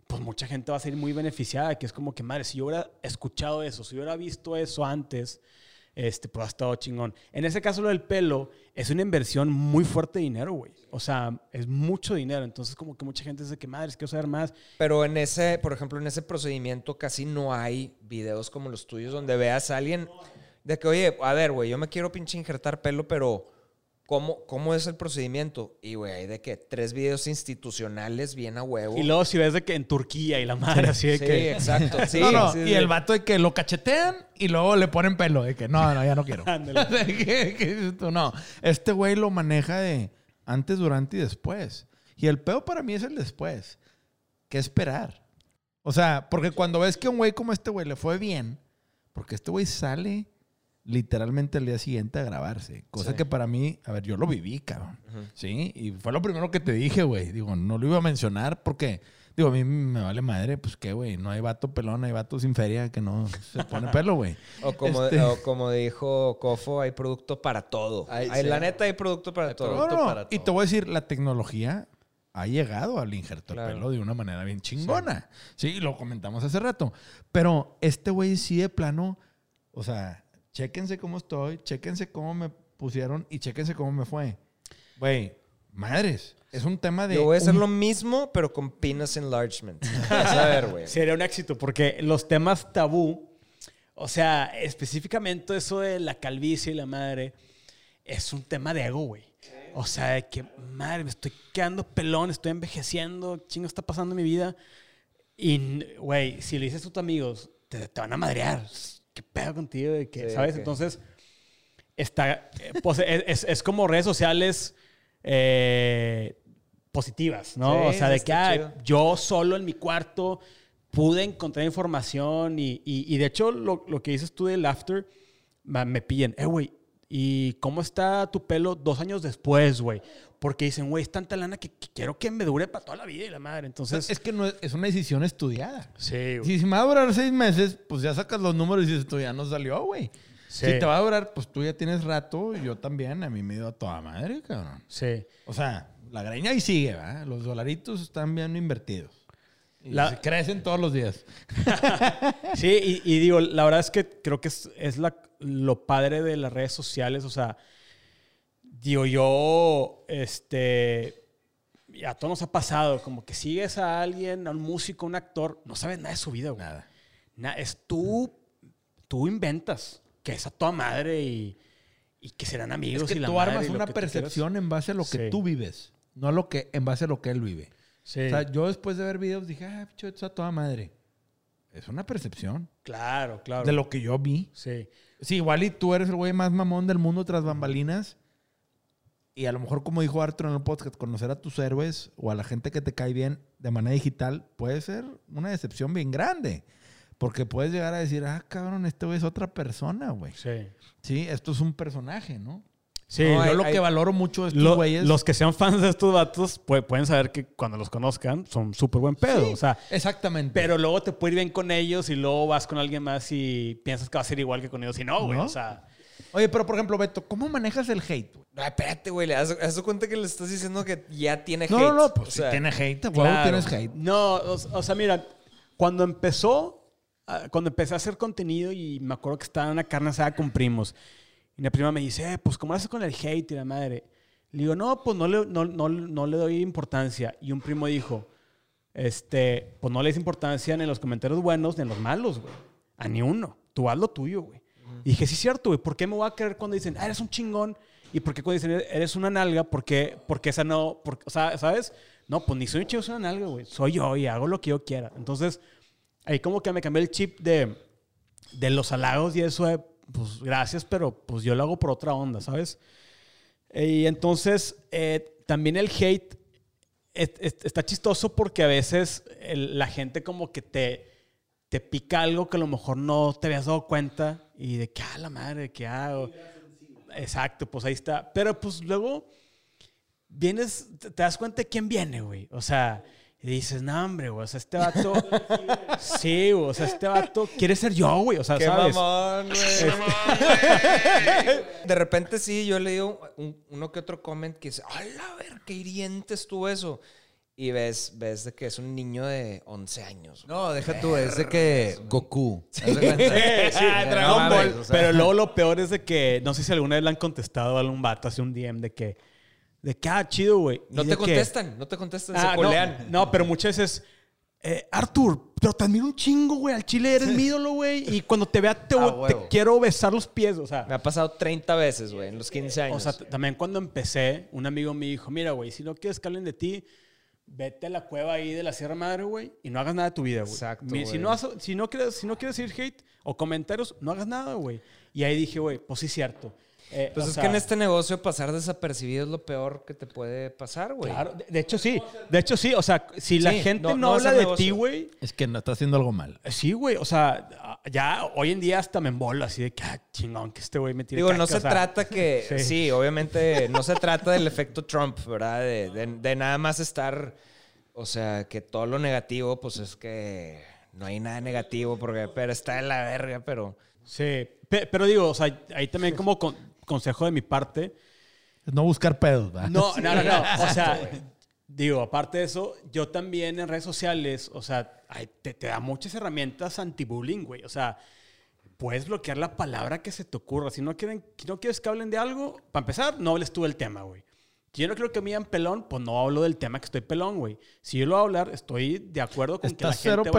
pues mucha gente va a ser muy beneficiada, que es como que, madre, si yo hubiera escuchado eso, si yo hubiera visto eso antes, este, pues ha estado chingón. En ese caso, lo del pelo es una inversión muy fuerte de dinero, güey. O sea, es mucho dinero. Entonces, como que mucha gente dice que, madre, quiero saber más. Pero en ese, por ejemplo, en ese procedimiento casi no hay videos como los tuyos donde veas a alguien de que, oye, a ver, güey, yo me quiero pinche injertar pelo, pero ¿cómo, cómo es el procedimiento? Y, güey, hay de que tres videos institucionales bien a huevo. Y luego si ves de que en Turquía y la madre, así de sí, que... exacto. (laughs) Sí, no, no, sí, y sí. el vato de que lo cachetean y luego le ponen pelo. De que no, no, ya no quiero. (laughs) Ándale. De que- que dices tú, no, este güey lo maneja de antes, durante y después. Y el peor para mí es el después. ¿Qué esperar? O sea, porque cuando ves que a un güey como este güey le fue bien, porque este güey sale literalmente el día siguiente a grabarse. Cosa Sí. que para mí, a ver, yo lo viví, cabrón. Sí, y fue lo primero que te dije, güey. Digo, no lo iba a mencionar porque, digo, a mí me vale madre, pues qué, güey. No hay vato pelón, hay vato sin feria que no se pone (laughs) pelo, güey. O como, Este- o como dijo Cofo, hay producto para todo. Ay, Hay- sí. La neta, hay producto para todo. No, producto no, para Y todo. te voy a decir, la tecnología ha llegado al injerto Claro. del pelo de una manera bien chingona. Sí, lo comentamos hace rato. Pero este güey sí de plano, o sea, chéquense cómo estoy, chéquense cómo me pusieron y chéquense cómo me fue. Güey, madres, es un tema de... Yo voy a hacer un- lo mismo, pero con penis enlargement. (laughs) Vas a ver, güey. Sería un éxito porque los temas tabú, o sea, específicamente eso de la calvicie y la madre, es un tema de ego, güey. O sea, de que, madre, me estoy quedando pelón, estoy envejeciendo, chingo está pasando en mi vida. Y, güey, si le dices a tus amigos, te, te van a madrear. ¿Qué pedo contigo? De que, Sí, ¿Sabes? Entonces, está, eh, pues, es, es- es como redes sociales eh, positivas, ¿no? Sí, o sea, de que ah, yo solo en mi cuarto pude encontrar información y, y- y de hecho lo, lo que dices tú del after, me pillan, eh, güey, ¿y cómo está tu pelo dos años después, güey? Porque dicen, güey, es tanta lana que, que quiero que me dure para toda la vida y la madre. Entonces, es que no es, es una decisión estudiada. sí, güey. Si, si me va a durar seis meses, pues ya sacas los números y dices, esto ya no salió, güey. Sí. Si te va a durar, pues tú ya tienes rato, y yo también, a mí me dio a toda madre, cabrón. Sí. O sea, la greña ahí sigue, ¿va? Los dolaritos están bien invertidos. Y La- se crecen todos los días. (laughs) Sí, y, y digo, la verdad es que creo que es, es la, lo padre de las redes sociales. O sea, digo, yo, este, a todos nos ha pasado, como que sigues a alguien, a un músico, un actor, no sabes nada de su vida, güey. Nada. Na- es tú, tú inventas que es a toda madre y, y que serán amigos. Es que y la tú armas una percepción en base a lo que Sí. tú vives, no a lo que, en base a lo que él vive. Sí, O sea, yo después de ver videos dije, ah, picho, esto es a toda madre. Es una percepción claro, claro. de lo que yo vi. Sí. Sí, igual y tú eres el güey más mamón del mundo tras bambalinas. Y a lo mejor, como dijo Arthur en el podcast, conocer a tus héroes o a la gente que te cae bien de manera digital puede ser una decepción bien grande. Porque puedes llegar a decir, ah, cabrón, este güey es otra persona, güey. Sí. Sí, esto es un personaje, ¿no? Sí, No, Yo hay- lo hay- que valoro mucho de estos Lo- güeyes. los que sean fans de estos vatos pu- pueden saber que cuando los conozcan son súper buen pedo. Sí, O sea, exactamente. pero luego te puede ir bien con ellos y luego vas con alguien más y piensas que va a ser igual que con ellos. Y no, güey. ¿No? O sea, Oye, pero por ejemplo, Beto, ¿cómo manejas el hate? güey? No, espérate, güey. le das, cuenta que le estás diciendo que ya tiene No, hate. no, no, pues O si sea, tiene hate, huevo, claro. tienes hate. No, o, o sea, mira, cuando empezó, ah, cuando empecé a hacer contenido y me acuerdo que estaba en una carne asada con primos. Y una prima me dice, eh, pues, ¿cómo haces con el hate y la madre? Le digo, no, pues no le, no, no- no le doy importancia. Y un primo dijo, este, pues no le des importancia ni en los comentarios buenos ni en los malos, güey. A ni uno. Tú haz lo tuyo, güey. Y dije, sí cierto, güey. ¿Por qué me voy a creer cuando dicen, ah, eres un chingón? ¿Y por qué cuando dicen, eres una nalga? ¿Por qué? Porque esa no... Porque, o sea, ¿sabes? No, pues ni soy un chingón, soy una nalga, güey. Soy yo y hago lo que yo quiera. Entonces, ahí como que me cambié el chip de, de los halagos y eso de, pues gracias, pero pues yo lo hago por otra onda, ¿sabes? Y entonces, eh, también el hate es- es- está chistoso porque a veces la gente como que te, te pica algo que a lo mejor no te habías dado cuenta Y de que, ah, la madre, que hago. Exacto, pues ahí está. Pero pues luego vienes, te das cuenta de quién viene, güey. O sea, y dices, no, hombre, güey. O sea, este vato. (laughs) sí, güey. O sea, este vato quiere ser yo, güey. O sea, Qué ¿sabes? mamón, güey. (laughs) De repente sí, yo leí un- uno que otro comment que dice, ¡Hala, ver, qué hiriente estuvo eso! Y ves, ves de que es un niño de 11 años. No, deja tú, es de que Goku. (laughs) Sí, sí, Dragon Ball. o sea. Pero luego lo peor es de que, no sé si alguna vez le han contestado a algún vato, hace un DM de que, de que, ah, chido, güey. No te que- contestan, no te contestan, Ah, se no, colean. no, pero muchas veces, eh, Arthur, pero te admiro un chingo, güey. Al chile eres mi ídolo, güey. Y cuando te vea, te, (laughs) Ah, quiero besar los pies, o sea. Me ha pasado 30 veces, güey, en los 15 años. O sea, también cuando empecé, un amigo me dijo, mira, güey, si no quieres que hablen de ti, vete a la cueva ahí de la Sierra Madre, güey, y no hagas nada de tu vida, güey. Exacto, Mi- Si no, has- si, no quieres, si no quieres ir hate o comentarios, no hagas nada, güey. Y ahí dije, güey, pues sí cierto. Eh, pues es sea, que en este negocio pasar desapercibido es lo peor que te puede pasar, güey. Claro, de, de hecho sí. De hecho sí. O sea, si la Sí, gente no- no, no habla de negocio. ti, güey, Es que no está haciendo algo mal. Sí, güey, o sea, ya hoy en día hasta me embola así de que, ah, chingón, que este güey me tire Digo, no caca, se o sea, trata que, (laughs) sí. sí. obviamente, no se trata del efecto Trump, ¿verdad? De, de- de nada más estar, o sea, que todo lo negativo, pues es que no hay nada negativo, porque, pero está en la verga, pero... Sí, Pe- pero digo, o sea, ahí también como con- consejo de mi parte, No buscar pedos, ¿verdad? no, (laughs) no, no, no, o sea, digo, aparte de eso, yo también en redes sociales, o sea, ay, te, te da muchas herramientas anti-bullying, güey, o sea, puedes bloquear la palabra que se te ocurra, si no, quieren, si no quieres que hablen de algo, para empezar, no hables tú del tema, güey. Si yo no quiero que me digan pelón, pues no hablo del tema que estoy pelón, güey. Si yo lo voy a hablar, estoy de acuerdo con que la Estás gente cero va-.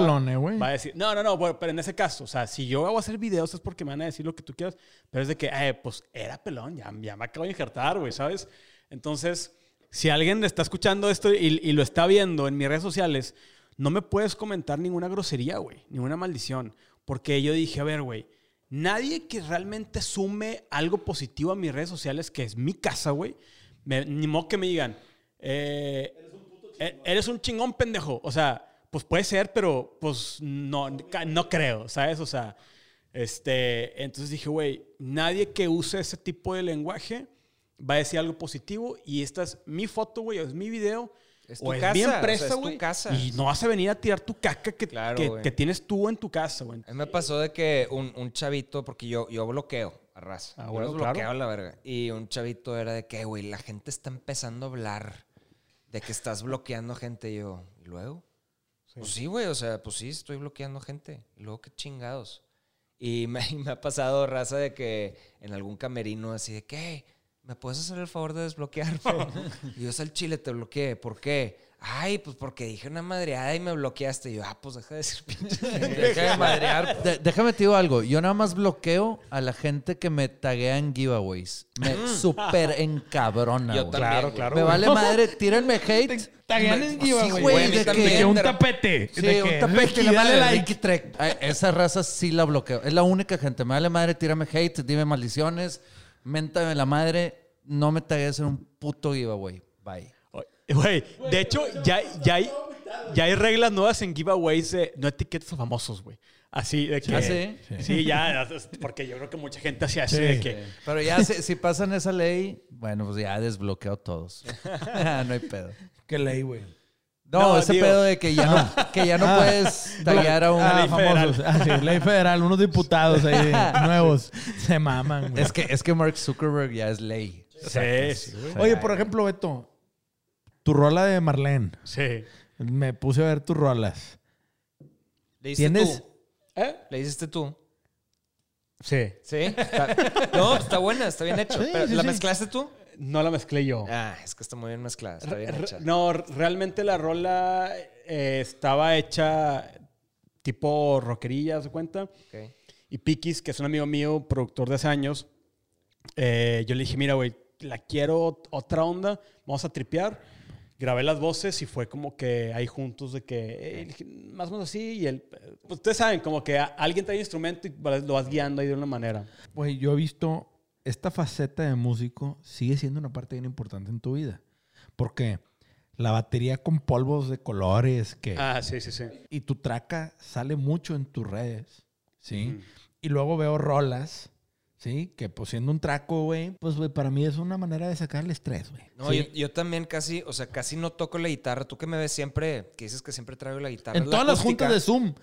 Va a decir, no, no, no, pero en ese caso, o sea, si yo hago hacer videos es porque me van a decir lo que tú quieras, pero es de que, eh, pues era pelón, ya, ya me acabo de injertar, güey, ¿sabes? Entonces, si alguien está escuchando esto y, y lo está viendo en mis redes sociales, no me puedes comentar ninguna grosería, güey, ninguna maldición, porque yo dije, a ver, güey, nadie que realmente sume algo positivo a mis redes sociales, que es mi casa, güey, me- ni modo que me digan, eh, "E- eres un chingón pendejo. O sea, pues puede ser, pero pues no, no creo, ¿sabes? O sea, este, entonces dije, güey, nadie que use ese tipo de lenguaje va a decir algo positivo y esta es mi foto, güey, o es mi video. Es o tu es casa, mi o sea, empresa, es tu güey. casa. Y no vas a venir a tirar tu caca que, Claro, que, güey. que tienes tú en tu casa, güey. A mí me pasó de que un, un chavito, porque yo, yo bloqueo a raza. Ah, yo bueno, los claro. la verga. Y un chavito era de que, güey, la gente está empezando a hablar de que estás bloqueando gente. Y yo, ¿y luego? Pues sí, güey, o sea, pues sí, estoy bloqueando gente. Y luego, qué chingados. Y (laughs) me, y me ha pasado raza de que en algún camerino así de que, ¿me puedes hacer el favor de desbloquearme? (laughs) y yo, es al chile, te bloqueé. ¿Por qué? Ay, pues porque dije una madreada y me bloqueaste. Y yo, ah, pues deja de decir pinche. (laughs) Deja de madrear. De- déjame te digo algo. Yo nada más bloqueo a la gente que me taguea en giveaways. Me súper (laughs) encabrona, Yo güey. también, Claro, claro. Me güey. vale (laughs) madre, tírenme hate. Taguean Me- en giveaway, Sí, güey, de también. que... Que un tapete. Sí, de un que tapete, le vale like. Esa raza sí la bloqueo. Es la única gente. Me vale madre, tírame hate, dime maldiciones, méntame la madre. No me tagues en un puto giveaway. Bye. Güey, de hecho, ya, ya, hay, ya hay reglas nuevas en giveaways de no etiquetas a famosos, güey. Así de que. ¿Ah, sí? Sí, ya, porque yo creo que mucha gente hacía así Sí. de que. Pero ya si, si pasan esa ley, bueno, pues ya desbloqueo todos. (laughs) no hay pedo. Qué ley, güey. No, No, ese digo- pedo de que ya no, que ya no Ah. puedes taguear a un Ah, ley famosos. Ah, sí, ley federal. Unos diputados ahí (laughs) nuevos. Se maman, güey. Es que, es que Mark Zuckerberg ya es ley. Sí, sí, güey. Oye, por ejemplo, Beto, tu rola de Marlene. Sí. Me puse a ver tus rolas. ¿Le hiciste ¿Tienes- tú? ¿Eh? ¿Le hiciste tú? Sí. ¿Sí? Está- no, está buena, está bien hecho. Sí, Pero, sí, ¿La sí. mezclaste tú? No la mezclé yo. Ah, es que está muy bien mezclada, está bien Re- hecha. No, realmente la rola eh, estaba hecha tipo rockerilla, ¿se cuenta? Ok. Y Pikis, que es un amigo mío, productor de hace años, eh, yo le dije, mira, güey, la quiero otra onda, vamos a tripear. Grabé las voces y fue como que ahí juntos de que, eh, más o menos así, y él, pues ustedes saben, como que alguien trae instrumento y lo vas guiando ahí de una manera. Güey, yo he visto esta faceta de músico sigue siendo una parte bien importante en tu vida. Porque la batería con polvos de colores que Ah, sí, sí, sí. y tu traca sale mucho en tus redes, ¿sí? Ujú. y luego veo rolas, ¿sí? Que pues siendo un traco, güey, pues güey, para mí es una manera de sacar el estrés, güey. No, yo, yo también casi, o sea, casi no toco la guitarra. Tú que me ves siempre, que dices que siempre traigo la guitarra. En la todas las acústica. juntas de Zoom.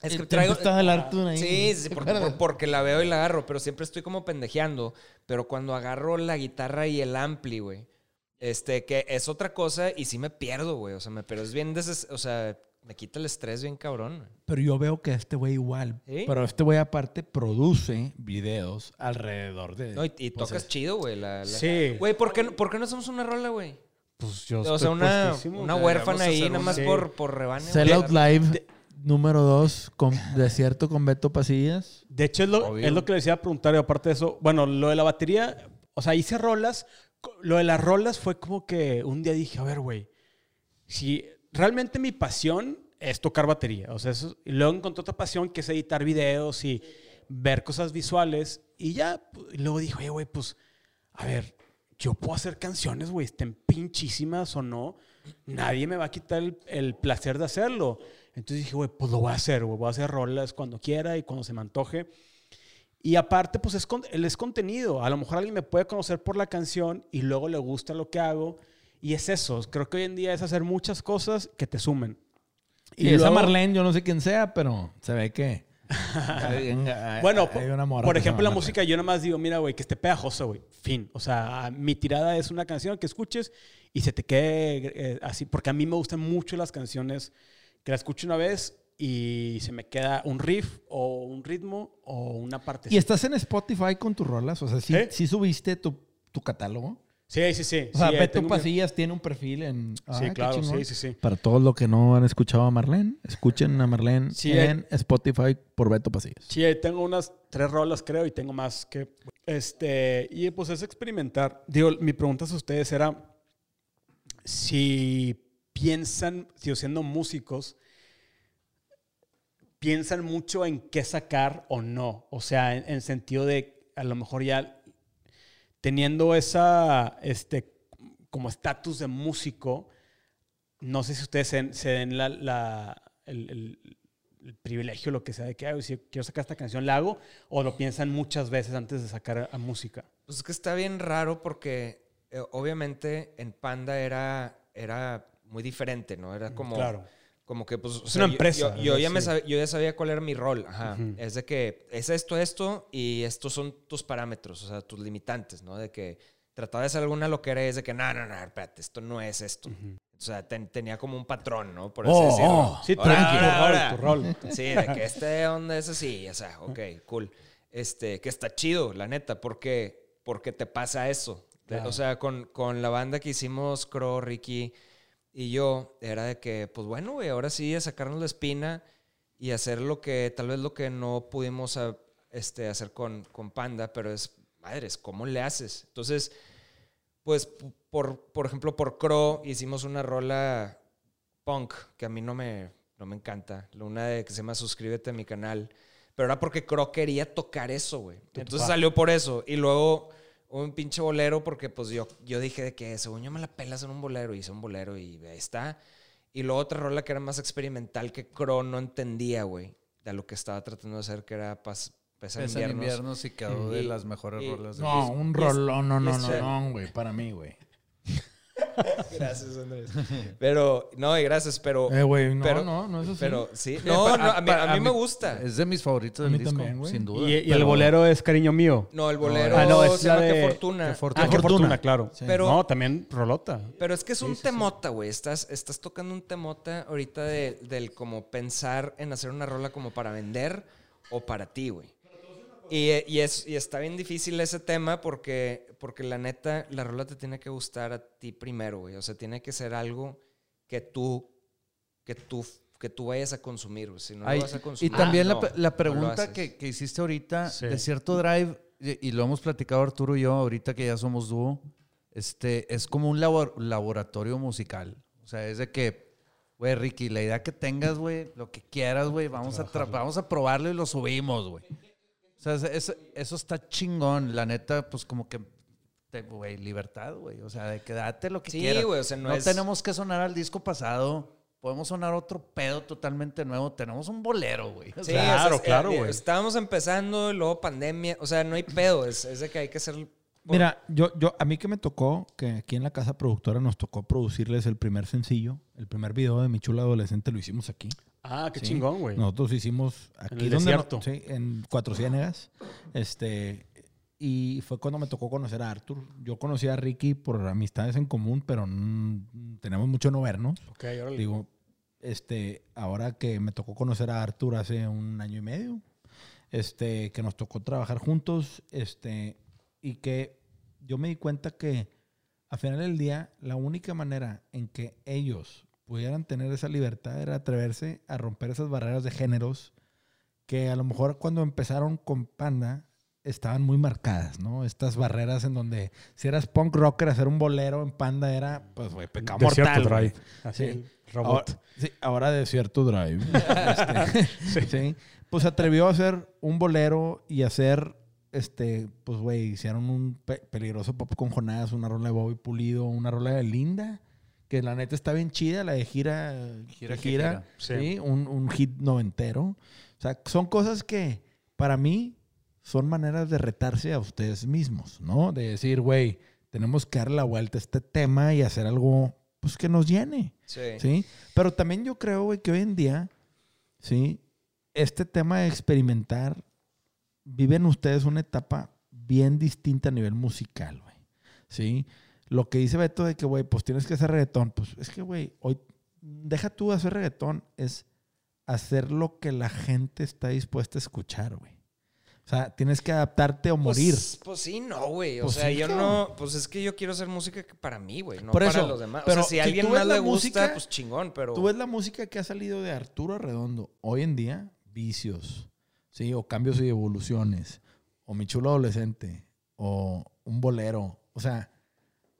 Es que eh, traigo. Está a jalar tú ahí. Sí, sí, ¿Te por- acuerdas? por- porque la veo y la agarro, pero siempre estoy como pendejeando. Pero cuando agarro la guitarra y el ampli, güey, este, que es otra cosa y sí me pierdo, güey. O sea, me pero es bien, deses- o sea, me quita el estrés bien cabrón. güey. Pero yo veo que este güey igual. ¿Sí? Pero este güey aparte produce videos alrededor de... No, y, y pues, tocas es- chido, güey. La, la- Sí. Güey, ¿por qué, no- ¿por qué no hacemos una rola, güey? Pues yo O sea, una, una huérfana ahí, nada más por, por rebane. güey. Sellout Live número 2 con Desierto con Beto Pasillas. De hecho, es lo, es lo que les iba a preguntar. Y aparte de eso, bueno, lo de la batería, o sea, hice rolas. Lo de las rolas fue como que un día dije, a ver, güey, si realmente mi pasión es tocar batería. O sea, eso- y luego encontré otra pasión que es editar videos y ver cosas visuales. Y ya, y luego dije, oye, güey, pues, a ver, yo puedo hacer canciones, güey, estén pinchísimas o no. Nadie me va a quitar el, placer de hacerlo. Entonces dije, güey, pues lo voy a hacer, güey. Voy a hacer rolas cuando quiera y cuando se me antoje. Y aparte, pues es, es contenido. A lo mejor alguien me puede conocer por la canción y luego le gusta lo que hago. Y es eso. Creo que hoy en día es hacer muchas cosas que te sumen. Y, esa luego- Marlene, yo no sé quién sea, pero se ve que... (laughs) hay- hay- Bueno, hay una por ejemplo, la música, yo nada más digo, mira, güey, que esté pegajosa, güey. Fin. O sea, mi tirada es una canción que escuches y se te quede eh, así. Porque a mí me gustan mucho las canciones que la escucho una vez y se me queda un riff o un ritmo o una parte. ¿Y estás en Spotify con tus rolas? O sea, ¿sí, ¿Eh? sí subiste tu, tu catálogo? Sí, sí, sí. O sea, sí, Beto Pasillas tiene un perfil en... Ah, Sí, claro, sí, sí, sí. Para todos los que no han escuchado a Marlene, escuchen a Marlene Sí, en Spotify por Beto Pasillas. Sí, ahí tengo unas tres rolas, creo, y tengo más que. Este, y pues es experimentar. Digo, mi pregunta a ustedes era si piensan, si siendo músicos, piensan mucho en qué sacar o no. O sea, en, en sentido de a lo mejor ya teniendo esa, este, como estatus de músico, no sé si ustedes se, se den la, la- el, el- el privilegio, lo que sea, de que "Ay, si quiero sacar esta canción, la hago, o lo piensan muchas veces antes de sacar a, música. Pues es que está bien raro porque eh, obviamente en Panda era, era muy diferente, ¿no? Era como... Claro. Como que, pues. o Es sea, una yo- empresa, Yo, yo ya me sí. sab- yo ya sabía cuál era mi rol. Ajá. Ujú. Es de que es esto, esto, y estos son tus parámetros, o sea, tus limitantes, ¿no? De que trataba de hacer alguna loquera y es de que, no, no, no, espérate, esto no es esto. O sea, ten- tenía como un patrón, ¿no? Por así Oh, decirlo. oh, Sí, tu, Ahora, tu rol, tu (laughs) rol. Sí, de que este onda es así, o sea, ok, cool. Este, que está chido, la neta, porque, porque te pasa eso. Claro. O sea, con, con la banda que hicimos, Crow, Ricky y yo, era de que, pues bueno, güey, ahora sí a sacarnos la espina y hacer lo que, tal vez lo que no pudimos a- este, hacer con, con Panda, pero es, madres, ¿cómo le haces? Entonces, pues, por, por ejemplo, por Crow hicimos una rola punk que a mí no me, no me encanta. Una de que se llama Suscríbete a mi canal. Pero era porque Crow quería tocar eso, güey. Entonces salió por eso. Y luego un pinche bolero porque pues yo, yo dije de que según yo me la pelas en un bolero. Y hice un bolero y ahí está. Y luego otra rola que era más experimental que Crow no entendía, güey. De lo que estaba tratando de hacer que era Paz, Pesa en invierno sí quedó de las mejores y- rolas. de- No, un rolón, no, no, no, no, güey, para mí, güey. (laughs) Gracias, Andrés. Pero, no, y gracias, pero... Eh, güey, no, pero, no, no es así. Pero sí, no, no, a mí, a mí me gusta. Es de mis favoritos del disco, también, güey. sin duda. Y, y el bolero es cariño mío. No, el bolero Ah, no, es se la llama de- Qué Fortuna. Qué fortuna. Ah, qué Fortuna. fortuna, claro. Sí. Pero- no, también rolota. Pero es que es un temota, güey. Estás, estás tocando un temota ahorita de- del como pensar en hacer una rola como para vender o para ti, güey. Y, y, es, y está bien difícil ese tema porque, porque la neta, la rola te tiene que gustar a ti primero, güey. O sea, tiene que ser algo que tú, que tú, que tú vayas a consumir, güey. Si no Ay, lo vas a y consumir. también la, no, la no pregunta haces. que, que hiciste ahorita, Sí. de cierto drive, y, y lo hemos platicado Arturo y yo, ahorita que ya somos dúo, este, es como un labor- laboratorio musical. O sea, es de que, güey, Ricky, la idea que tengas, güey, lo que quieras, güey, vamos, a vamos a probarlo y lo subimos, güey. O sea, es- es- eso está chingón. La neta, pues como que, te- güey, libertad, güey. O sea, de que date lo que Sí, quieras. güey, o sea, no no es- tenemos que sonar al disco pasado. podemos sonar otro pedo totalmente nuevo. Tenemos un bolero, güey. O Sí, sea, Claro, o sea, claro, eh, güey. Estábamos empezando, luego pandemia. O sea, no hay pedo. Es, es de que hay que hacer. Mira, yo, yo, a mí que me tocó, que aquí en la casa productora nos tocó producirles el primer sencillo, el primer video de Mi Chula Adolescente lo hicimos aquí. Ah, qué Sí. chingón, güey. Nosotros hicimos aquí el donde no- sí, en Cuatro Ciénegas. Este, y fue cuando me tocó conocer a Arthur. Yo conocí a Ricky por amistades en común, pero mm, tenemos mucho no vernos. Ok, órale. Digo, este, ahora que me tocó conocer a Arthur hace un año y medio, este, que nos tocó trabajar juntos, este, y que yo me di cuenta que al final del día, la única manera en que ellos pudieran tener esa libertad era atreverse a romper esas barreras de géneros que a lo mejor cuando empezaron con Panda estaban muy marcadas, ¿no? Estas barreras en donde si eras punk rocker, hacer un bolero en Panda era, pues, güey, pecado Desierto mortal. Drive. Así, Sí. robot. Ahora, sí, ahora Desierto Drive. (laughs) Este, sí. Pues se atrevió a hacer un bolero y hacer, este, pues, güey, hicieron un pe- peligroso pop con Jonás, una rola de Bobby Pulido, una rola de Linda, que la neta está bien chida, la de gira, Gira que gira, gira. sí, un, un hit noventero. O sea, son cosas que para mí son maneras de retarse a ustedes mismos, ¿no? De decir, güey, tenemos que darle la vuelta a este tema y hacer algo, pues, que nos llene. Sí. ¿sí? Pero también yo creo, güey, que hoy en día, ¿sí? Este tema de experimentar, viven ustedes una etapa bien distinta a nivel musical, güey, ¿sí? Lo que dice Beto de que, güey, pues tienes que hacer reggaetón, pues es que, güey, hoy, deja tú hacer reggaetón, es hacer lo que la gente está dispuesta a escuchar, güey. O sea, tienes que adaptarte o morir. Pues, pues sí, no, güey. O Pues sea, sí, yo no. Pues es que yo quiero hacer música para mí, güey. No Por para los demás. pero o sea, si alguien más le gusta, música, pues chingón, pero. Tú ves la música que ha salido de Arturo Redondo hoy en día, vicios, ¿sí? O cambios y evoluciones, o mi chulo adolescente, o un bolero. O sea,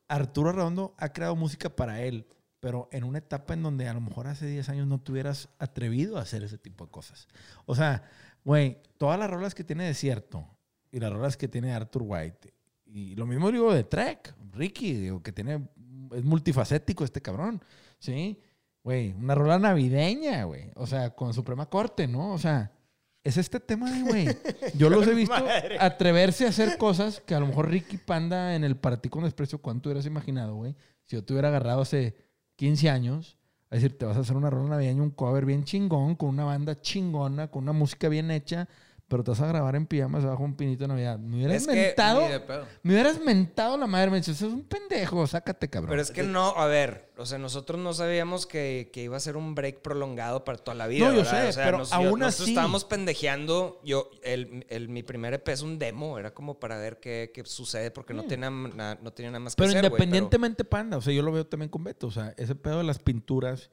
Arturo Redondo ha creado música para él, pero en una etapa en donde a lo mejor hace 10 años no te hubieras atrevido a hacer ese tipo de cosas. O sea, güey, todas las rolas que tiene Desierto y las rolas que tiene Arthur White, y lo mismo digo de Trek, Ricky, digo, que tiene, es multifacético este cabrón, ¿sí? Güey, una rola navideña, güey. O sea, con Suprema Corte, ¿no? O sea, es este tema de, güey. (laughs) Yo los he visto atreverse a hacer cosas que a lo mejor Ricky Panda en el Para ti con desprecio, ¿cuánto hubieras imaginado, güey? Si yo te hubiera agarrado hace 15 años, a decir, te vas a hacer una rola navideña, un cover bien chingón, con una banda chingona, con una música bien hecha, pero te vas a grabar en pijamas abajo un pinito de Navidad. Me hubieras Es que mentado, me hubieras mentado la madre, me dices, es un pendejo, sácate, cabrón. Pero es que no, a ver, o sea, nosotros no sabíamos que, que iba a ser un break prolongado para toda la vida. No, yo ¿verdad? sé, O sea, pero nos- aún nosotros así- estábamos pendejeando. Yo, el, el- mi primer EP es un demo, era como para ver qué, qué sucede, porque no, tenía, na- no tenía nada más que Pero hacer. güey, independientemente, Panda, o sea, yo lo veo también con Beto. O sea, ese pedo de las pinturas,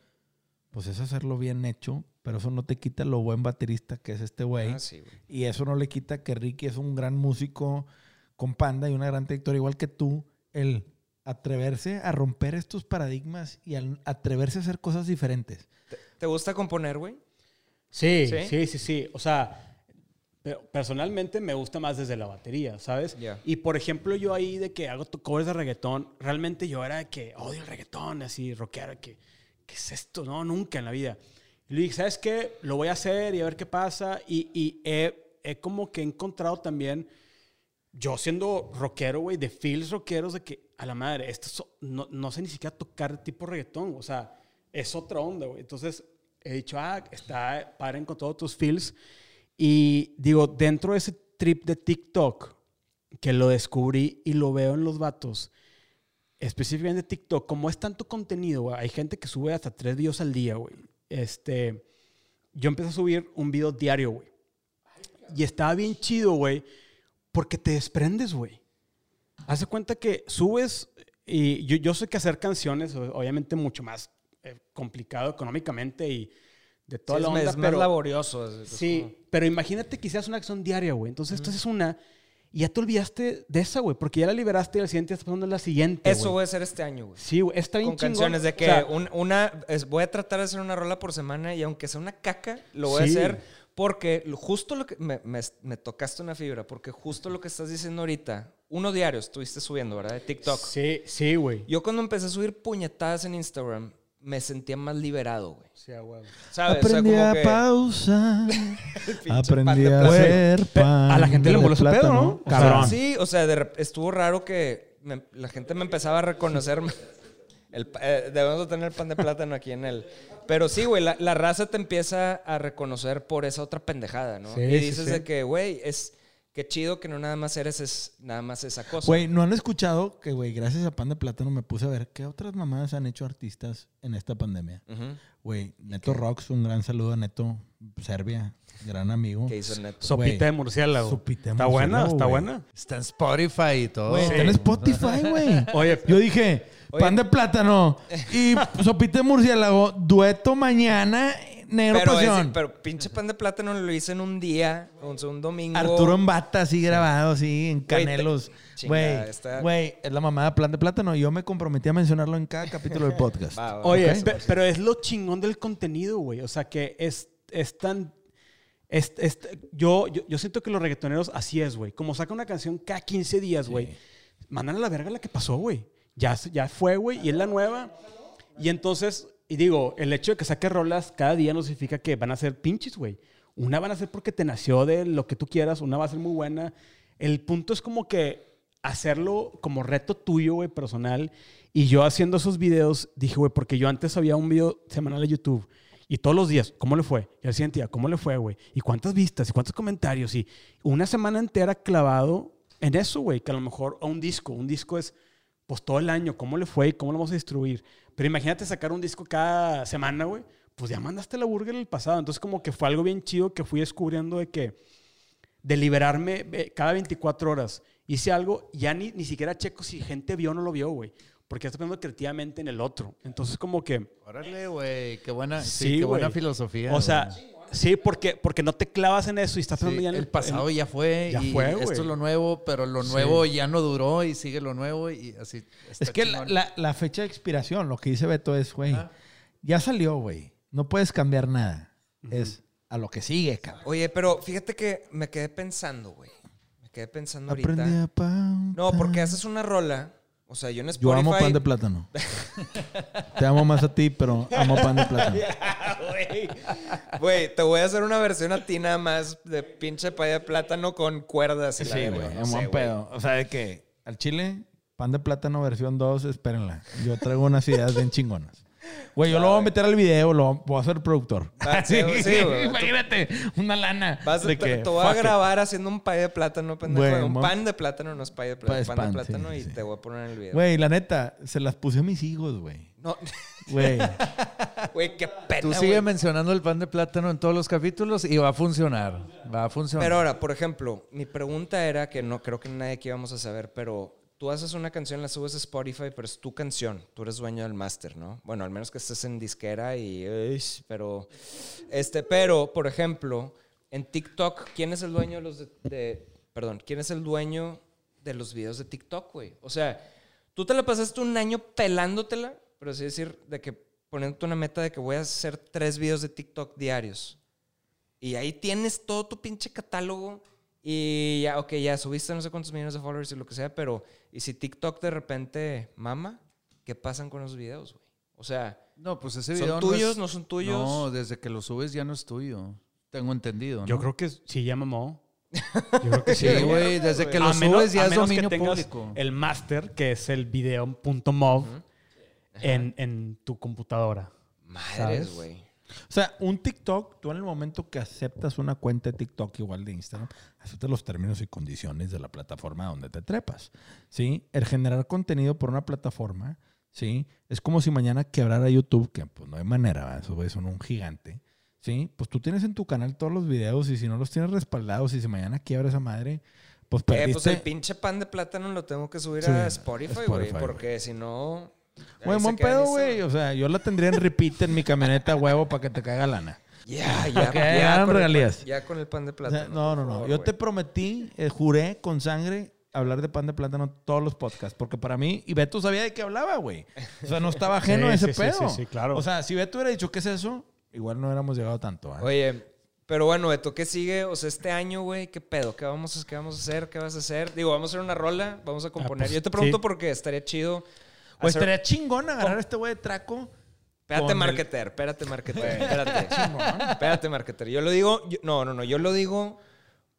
pues es hacerlo bien hecho, pero eso no te quita lo buen baterista que es este güey. Ah, sí, güey. Y eso no le quita que Ricky es un gran músico con Panda y una gran trayectoria, igual que tú. El atreverse a romper estos paradigmas y al atreverse a hacer cosas diferentes. ¿Te, te gusta componer, güey? Sí, ¿Sí? sí, sí, sí. O sea, pero personalmente me gusta más desde la batería, ¿sabes? Ya. Y por ejemplo, yo ahí de que hago covers de reggaetón, realmente yo era de que odio el reggaetón, así, rockero, que, ¿qué es esto? No, nunca en la vida. Y le dije, ¿sabes qué? Lo voy a hacer y a ver qué pasa. Y, y he, he como que encontrado también, yo siendo rockero, güey, de feels rockeros, de que a la madre, esto so- no, no sé ni siquiera tocar tipo reggaetón, o sea, es otra onda, güey. Entonces he dicho, ah, está padre con todos tus feels. Y digo, dentro de ese trip de TikTok, que lo descubrí y lo veo en los vatos, específicamente TikTok, como es tanto contenido, hay gente que sube hasta tres videos al día, güey. Este, yo empecé a subir un video diario, güey. Y estaba bien chido, güey, porque te desprendes, güey. Haz de cuenta que subes y yo, yo sé que hacer canciones, obviamente mucho más eh, complicado económicamente y de toda Sí, la onda, es más pero laborioso. es- Sí, como- pero imagínate que hicieras una acción diaria, güey. Entonces, esto es una y ya te olvidaste de esa, güey, porque ya la liberaste y al siguiente estás pasando la siguiente, Eso voy a hacer este año, güey. Sí, güey, está bien Con chingón. canciones de O que sea, un- una es- voy a tratar de hacer una rola por semana y aunque sea una caca, lo voy a hacer porque justo lo que me, me- me tocaste una fibra, porque justo lo que estás diciendo ahorita, uno diario estuviste subiendo, ¿verdad? De TikTok. Sí, sí, güey. Yo cuando empecé a subir puñetadas en Instagram, me sentía más liberado, güey. Sí, a huevo. ¿Sabes? O sea, Aprendí como a que- pausar. (laughs) pan Aprendí a hacer pan. a la gente le ese pedo. ¿no? O sea, Cabrón. Sí, o sea, de estuvo raro que me- la gente me empezaba a reconocer. El, eh, debemos de tener pan de plátano aquí en el... Pero sí, güey, la, la raza te empieza a reconocer por esa otra pendejada, ¿no? Sí, y sí, dices sí. de que, güey, es... Qué chido que no nada más eres es, nada más esa cosa. Güey, ¿no han escuchado que, güey, gracias a Pan de Plátano me puse a ver qué otras mamadas han hecho artistas en esta pandemia? Güey, Neto Rocks, un gran saludo a Neto, Serbia, gran amigo. ¿Qué hizo Neto? Sopita de murciélago. sopita de Está buena, está buena. Está en Spotify y todo. Güey, está en Spotify, güey. (laughs) Oye, Yo dije, Oye. pan de plátano y (laughs) sopita de murciélago, dueto mañana, negro Pero, ese- pasión. pero pinche pan de plátano lo hice en un día, un domingo. Arturo en bata, así grabado, así, en canelos. chingada, Güey, está- güey, es la mamada plan de plátano. Yo me comprometí a mencionarlo en cada capítulo del podcast. (laughs) Va, va. Oye, pe- pero es lo chingón del contenido, güey. O sea, que es, es tan... es- es- yo, yo, yo siento que los reggaetoneros así es, güey. Como saca una canción cada 15 días, güey. Mandan a la verga la que pasó, güey. Ya, ya fue, güey, y es la nueva. Y entonces, y digo, el hecho de que saque rolas cada día no significa que van a ser pinches, güey. Una van a ser porque te nació de lo que tú quieras, una va a ser muy buena. El punto es como que hacerlo como reto tuyo, güey, personal. Y yo haciendo esos videos, dije, güey, porque yo antes había un video semanal de YouTube. Y todos los días, ¿cómo le fue? Y al siguiente día, ¿cómo le fue, güey? ¿Y cuántas vistas? ¿Y cuántos comentarios? Y una semana entera clavado en eso, güey. Que a lo mejor a un disco. Un disco es, pues, todo el año. ¿Cómo le fue y cómo lo vamos a distribuir? Pero imagínate sacar un disco cada semana, güey. Pues ya mandaste la burger el pasado. Entonces, como que fue algo bien chido que fui descubriendo de que de liberarme eh, cada 24 horas. Hice algo, ya ni, ni siquiera checo si gente vio o no lo vio, güey. Porque ya estoy pensando creativamente en el otro. Entonces, como que... Órale, güey. Qué buena, sí, Sí, qué buena filosofía. O sea. Sí, porque, porque no te clavas en eso y estás Sí, en el pasado en- ya fue ya y fue, esto es lo nuevo, pero lo nuevo ya no duró y sigue lo nuevo y así. Es que la, chingón. la- la fecha de expiración, lo que dice Beto es, güey, ya salió, güey. No puedes cambiar nada. Es a lo que sigue, cabrón. Oye, pero fíjate que me quedé pensando, güey. Me quedé pensando Aprendí ahorita. a. No, porque haces una rola. O sea, yo en Yo Spotify. amo pan de plátano. (laughs) Te amo más a ti, pero amo pan de plátano. Güey. Te voy a hacer una versión a ti nada más de pinche paya de plátano con cuerdas. y Sí, güey, en buen pedo. O sea, de que al chile, pan de plátano versión 2, espérenla. Yo traigo unas ideas bien chingonas. Güey, yo lo voy a meter al video, lo voy a hacer productor. Ah, (laughs) sí, sí, güey. Imagínate, una lana. Vas a- de te, que, te voy a grabar haciendo un pay de plátano, pendejo. Güey, un pan de plátano, no es pay de plátano. Pan, de pan, plátano sí, y sí. te voy a poner en el video. Güey, la neta, se las puse a mis hijos, güey. No, Güey. (laughs) güey, qué pena. Tú güey. sigue mencionando el pan de plátano en todos los capítulos y va a funcionar. Va a funcionar. Pero ahora, por ejemplo, mi pregunta era que no creo que nadie aquí vamos a saber, pero tú haces una canción, la subes a Spotify, pero es tu canción. Tú eres dueño del máster, ¿no? Bueno, al menos que estés en disquera y. pero. Este, pero, por ejemplo, en TikTok, ¿quién es el dueño de los de- Perdón, ¿quién es el dueño de los videos de TikTok, güey? O sea, tú te la pasaste un año pelándotela, pero así decir, de que poniéndote una meta de que voy a hacer tres videos de TikTok diarios. Y ahí tienes todo tu pinche catálogo. Y ya, ok, ya subiste no sé cuántos millones de followers y lo que sea, pero ¿y si TikTok de repente mama? ¿Qué pasan con los videos, güey? O sea, no, pues ese ¿son video tuyos? es- ¿No son tuyos? No, desde que lo subes ya no es tuyo. Tengo entendido. ¿no? Yo creo que sí, ya mamó. (laughs) Yo creo que sí. Sí, güey, desde que lo A menos- subes ya a es dominio público. El master, que es el video.mov, en, en tu computadora. Madres, güey. O sea, un TikTok, tú en el momento que aceptas una cuenta de TikTok igual de Instagram, aceptas los términos y condiciones de la plataforma donde te trepas. ¿Sí? El generar contenido por una plataforma, ¿sí? Es como si mañana quebrara YouTube, que pues no hay manera, güeyes son un gigante. ¿Sí? Pues tú tienes en tu canal todos los videos y si no los tienes respaldados y si mañana quiebra esa madre, pues Eh, perdiste. pues el pinche pan de plátano lo tengo que subir Sí, a Spotify, güey. porque si no... Güey, buen pedo, güey. O sea, yo la tendría en repeat en mi camioneta a huevo para que te caiga lana. Ya, ya, (laughs) ya, hagan con el pan- regalías. ya con el pan de O plátano. sea, no, no, no. favor, Yo te prometí, eh, juré con sangre hablar de pan de plátano todos los podcasts. Porque para mí, y Beto sabía de qué hablaba, güey. O sea, no estaba (laughs) ajeno Sí, a ese sí, pedo. sí, sí, claro. O sea, si Beto hubiera dicho, ¿qué es eso? Igual no hubiéramos llegado tanto. ¿ah? Oye, pero bueno, Beto, ¿qué sigue? O sea, este año, güey, ¿qué pedo? ¿Qué vamos, a, ¿Qué vamos a hacer? ¿Qué vas a hacer? Digo, vamos a hacer una rola, vamos a componer. pues, Yo te pregunto sí. porque estaría chido. Pues hacer- estaría chingón agarrar a este güey de traco Espérate, marketer, espérate, marketer, espérate. (laughs) espérate, marketer. Yo lo digo, yo- no, no, no, yo lo digo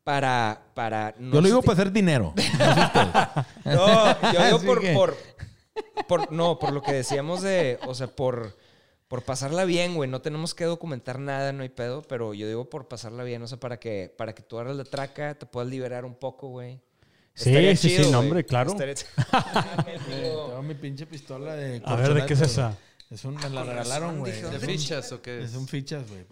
para, para... no Yo lo digo para hacer dinero. (laughs) No yo digo por, que- por, por- no, por lo que decíamos de, o sea, por, por pasarla bien, güey. No tenemos que documentar nada, no hay pedo, pero yo digo por pasarla bien, o sea, para que, para que tú agarres la traca, te puedas liberar un poco, güey. Sí, Estaría sí, sí, chido, no, güey. hombre, claro. Estaría- (laughs) Tengo mi pinche pistola de. A ver, ¿de qué es esa? Es un, me la Con regalaron, güey. ¿De fichas o qué? Es un fichas, güey.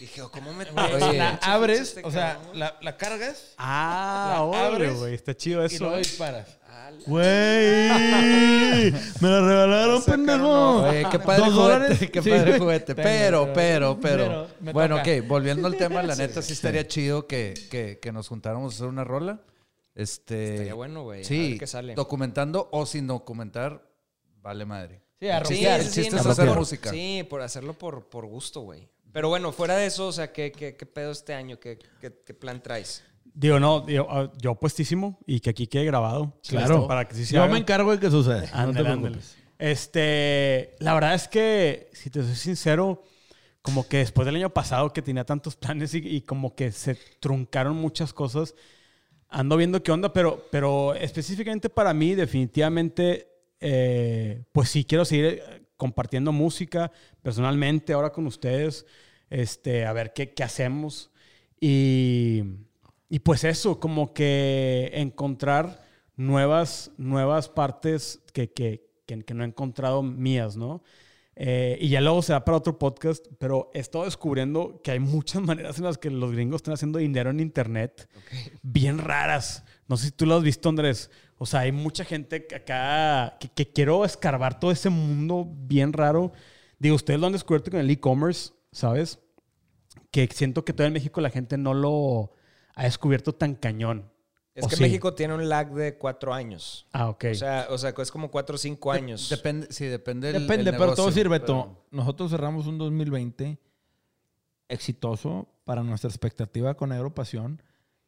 Dije, ¿cómo me Oye, La abres, este o sea, la, la cargas Ah, La abres güey. Está chido y eso. luego disparas. Ah, la- Güey, (laughs) me la regalaron, pendejo. Oye, qué padre Dos juguete, dólares. qué Sí, padre güey. juguete. Tengo, Pero, pero, pero. pero, bueno, toca. ok, volviendo al (laughs) tema, la neta sí estaría chido que, que, que nos juntáramos a hacer una rola. Este. Estaría bueno, güey. A Sí, ver qué sale. documentando o sin documentar, vale madre. Sí, a Sí, rociar. sí, el sí, chiste no, es por- hacer por- música. Sí, por hacerlo por, por gusto, güey. Pero bueno, fuera de eso, o sea, ¿qué, qué, qué pedo este año? ¿Qué, qué, qué plan traes? Digo, no, digo, ah, yo puestísimo y que aquí quede grabado. Claro. Para que sí se Yo haga. me encargo de que suceda. (laughs) no te Ándale, preocupes. Este, la verdad es que, si te soy sincero, como que después del año pasado que tenía tantos planes y, y como que se truncaron muchas cosas, ando viendo qué onda, pero, pero específicamente para mí, definitivamente, eh, pues sí, quiero seguir eh, compartiendo música personalmente ahora con ustedes, este, a ver qué, qué hacemos. Y, y pues eso, como que encontrar nuevas, nuevas partes que, que, que, que no he encontrado mías, ¿no? Eh, y ya luego será para otro podcast, pero he estado descubriendo que hay muchas (laughs) maneras en las que los gringos están haciendo dinero en Internet, bien raras. No sé si tú lo has visto, Andrés. O sea, hay mucha gente que acá que, que quiero escarbar todo ese mundo bien raro. Digo, ustedes lo han descubierto con el e-commerce, ¿sabes? Que siento que todavía en México la gente no lo ha descubierto tan cañón. Es ¿O que sí? México tiene un lag de cuatro años. Ah, ok. O sea, o sea, es como cuatro o cinco años. Depende, sí, depende. Depende, el pero todo sirve. pero-. Nosotros cerramos un 2020 exitoso para nuestra expectativa con Agropasión,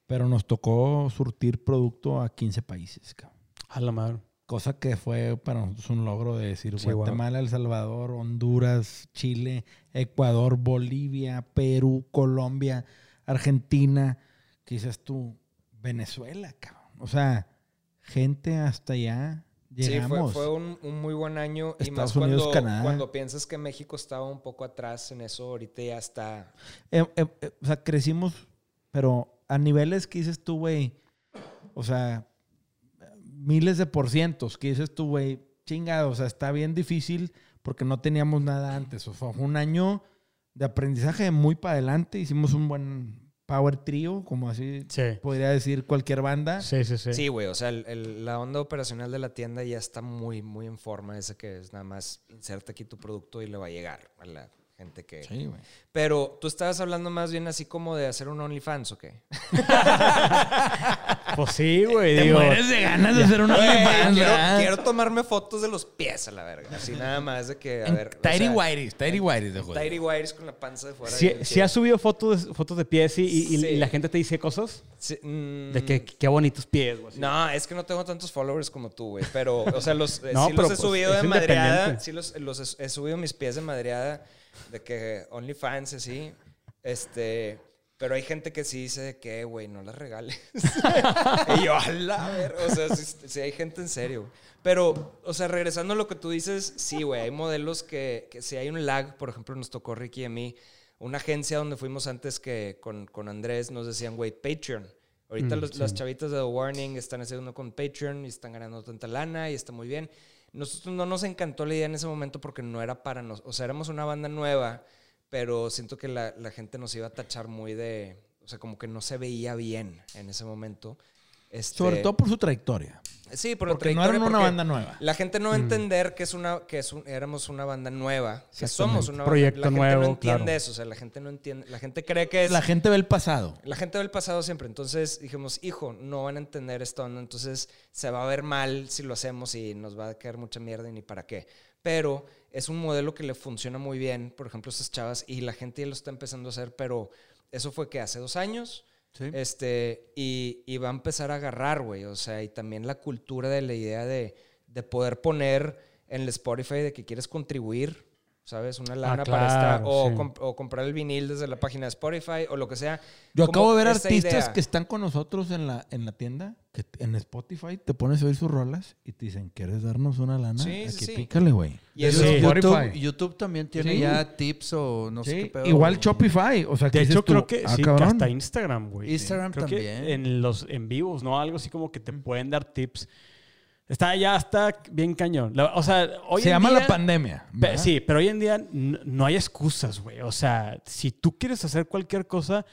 pero nos tocó surtir producto a 15 países, cabrón. a la madre. Cosa que fue para nosotros un logro de decir Sí, Guatemala, El Salvador, Honduras, Chile, Ecuador, Bolivia, Perú, Colombia, Argentina, ¿qué dices tú? Venezuela, cabrón. O sea, gente hasta allá Sí, fue, llegamos. fue un, un muy buen año. y más Estados Unidos, cuando, Canadá. cuando piensas que México estaba un poco atrás en eso, ahorita ya está. Eh, eh, eh, o sea, crecimos, pero a niveles que dices tú, güey, o sea, miles de por cientos que dices tú, güey, chingado, o sea, está bien difícil porque no teníamos nada antes. O sea, fue un año de aprendizaje muy para adelante. Hicimos un buen power trio, como así Sí. podría decir cualquier banda. Sí, sí, sí. Sí, güey. O sea, el- el- la onda operacional de la tienda ya está muy, muy en forma. Ese que es nada más inserta aquí tu producto y le va a llegar a la gente que. Sí, güey. Pero tú estabas hablando más bien así como de hacer un OnlyFans, ¿o qué? (laughs) Pues sí, güey. Te digo, mueres de ganas de hacer un OnlyFans, quiero, quiero tomarme fotos de los pies a la verga. Así nada más de que, a En ver. o Tidy sea, Whities, Tidy Whities de. Tidy Whities con la panza de fuera. Si chido. has subido fotos, fotos de pies y, y- y Sí. la gente te dice cosas Sí, mm, de que qué bonitos pies, güey. No, es que no tengo tantos followers como tú, güey. Pero, o sea, los, eh, No, sí pero, los he pues, subido de madreada. Sí los, los he, he subido mis pies de madreada. De que OnlyFans, así. Este. Pero hay gente que sí dice de que, güey, no las regales. (laughs) y yo, a la ver. O sea, sí, sí hay gente en serio. Pero, o sea, regresando a lo que tú dices, sí, güey, hay modelos que, que si hay un lag, por ejemplo, nos tocó Ricky y a mí, una agencia donde fuimos antes que con, con Andrés, nos decían, güey, Patreon. Ahorita Mm, los- sí. las chavitas de The Warning están haciendo con Patreon y están ganando tanta lana y está muy bien. Nosotros no nos encantó la idea en ese momento porque no era para nosotros. O sea, éramos una banda nueva, pero siento que la, la gente nos iba a tachar muy de. O sea, como que no se veía bien en ese momento. Este, Sobre todo por su trayectoria. Sí, por la Porque no eran una banda nueva. La gente no va a entender que es una que es un- éramos una banda nueva, que somos una Proyecto banda. La gente nuevo, no entiende claro. eso, o sea, la gente no entiende, la gente cree que es La gente ve el pasado. la gente ve el pasado siempre. Entonces dijimos, hijo, no van a entender esto, ¿no? entonces se va a ver mal si lo hacemos y nos va a quedar mucha mierda y ni para qué. Pero es un modelo que le funciona muy bien, por ejemplo, esas chavas, y la gente ya lo está empezando a hacer, pero eso fue que hace dos años. Este, y, y va a empezar a agarrar, güey. O sea, y también la cultura de la idea de, de poder poner en el Spotify de que quieres contribuir, ¿sabes? Una lana Ah, para estar, o, sí. comp- o comprar el vinil desde la página de Spotify o lo que sea. Yo acabo de ver artistas idea. que están con nosotros en la, en la tienda, que en Spotify te pones a oír sus rolas y te dicen, ¿quieres darnos una lana? Sí, sí, Aquí sí. pícale, güey. Y eso Sí. es YouTube, Spotify. YouTube también tiene Sí. ya tips o no sé qué pedo. igual Shopify. O sea, que De hecho, tú, creo que "Ah, sí, que cabrón". hasta Instagram, güey. Instagram Creo que también. en los en vivos, ¿no? Algo así como que te pueden dar tips. Está ya está bien cañón. O sea, hoy Se en llama día- la pandemia. Sí, pero hoy en día no hay excusas, güey. O sea, si tú quieres hacer cualquier cosa,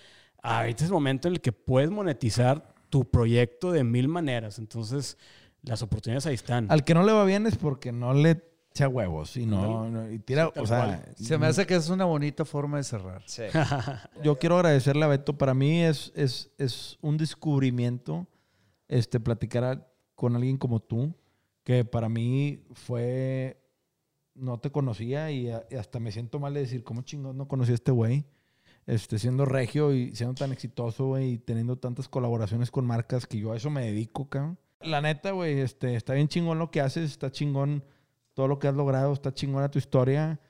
ahorita es el momento en el que puedes monetizar tu proyecto de mil maneras. Entonces, las oportunidades ahí están. Al que no le va bien es porque no le echa huevos y no, no- y tira, Sí, o sea, cual. Se me hace que es una bonita forma de cerrar. Sí. (laughs) yo quiero agradecerle a Beto. Para mí es, es, es un descubrimiento este, platicar a- con alguien como tú, que para mí fue, no te conocía y, a- hasta me siento mal de decir, ¿cómo chingón no conocí a este güey? Este, siendo regio y siendo tan exitoso, güey, y teniendo tantas colaboraciones con marcas que yo a eso me dedico, cabrón. La neta, güey, este, está bien chingón lo que haces, está chingón todo lo que has logrado, está chingona tu historia.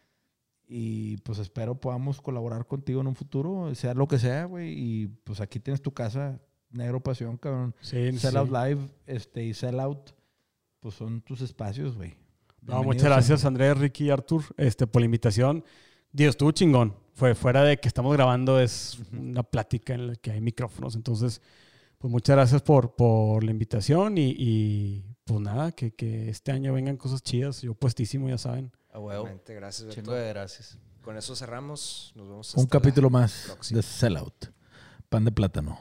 Y pues espero podamos colaborar contigo en un futuro, sea lo que sea, güey. Y pues aquí tienes tu casa, Negro Pasión, cabrón. Sí, sí. Sell Out Live este, y Sell Out, pues son tus espacios, güey. No, muchas gracias. Andrés, Ricky y Artur, este, por la invitación. Dios, estuvo chingón. Fue fuera de que estamos grabando, es una plática en la que hay micrófonos. Entonces, pues muchas gracias por, por la invitación y, y, pues nada, que, que este año vengan cosas chidas. Yo puestísimo, ya saben. A huevo. Realmente, Gracias, Beto. Gracias. Con eso cerramos. Nos vemos Un hasta capítulo más próxima. de Sell Out. Pan de plátano.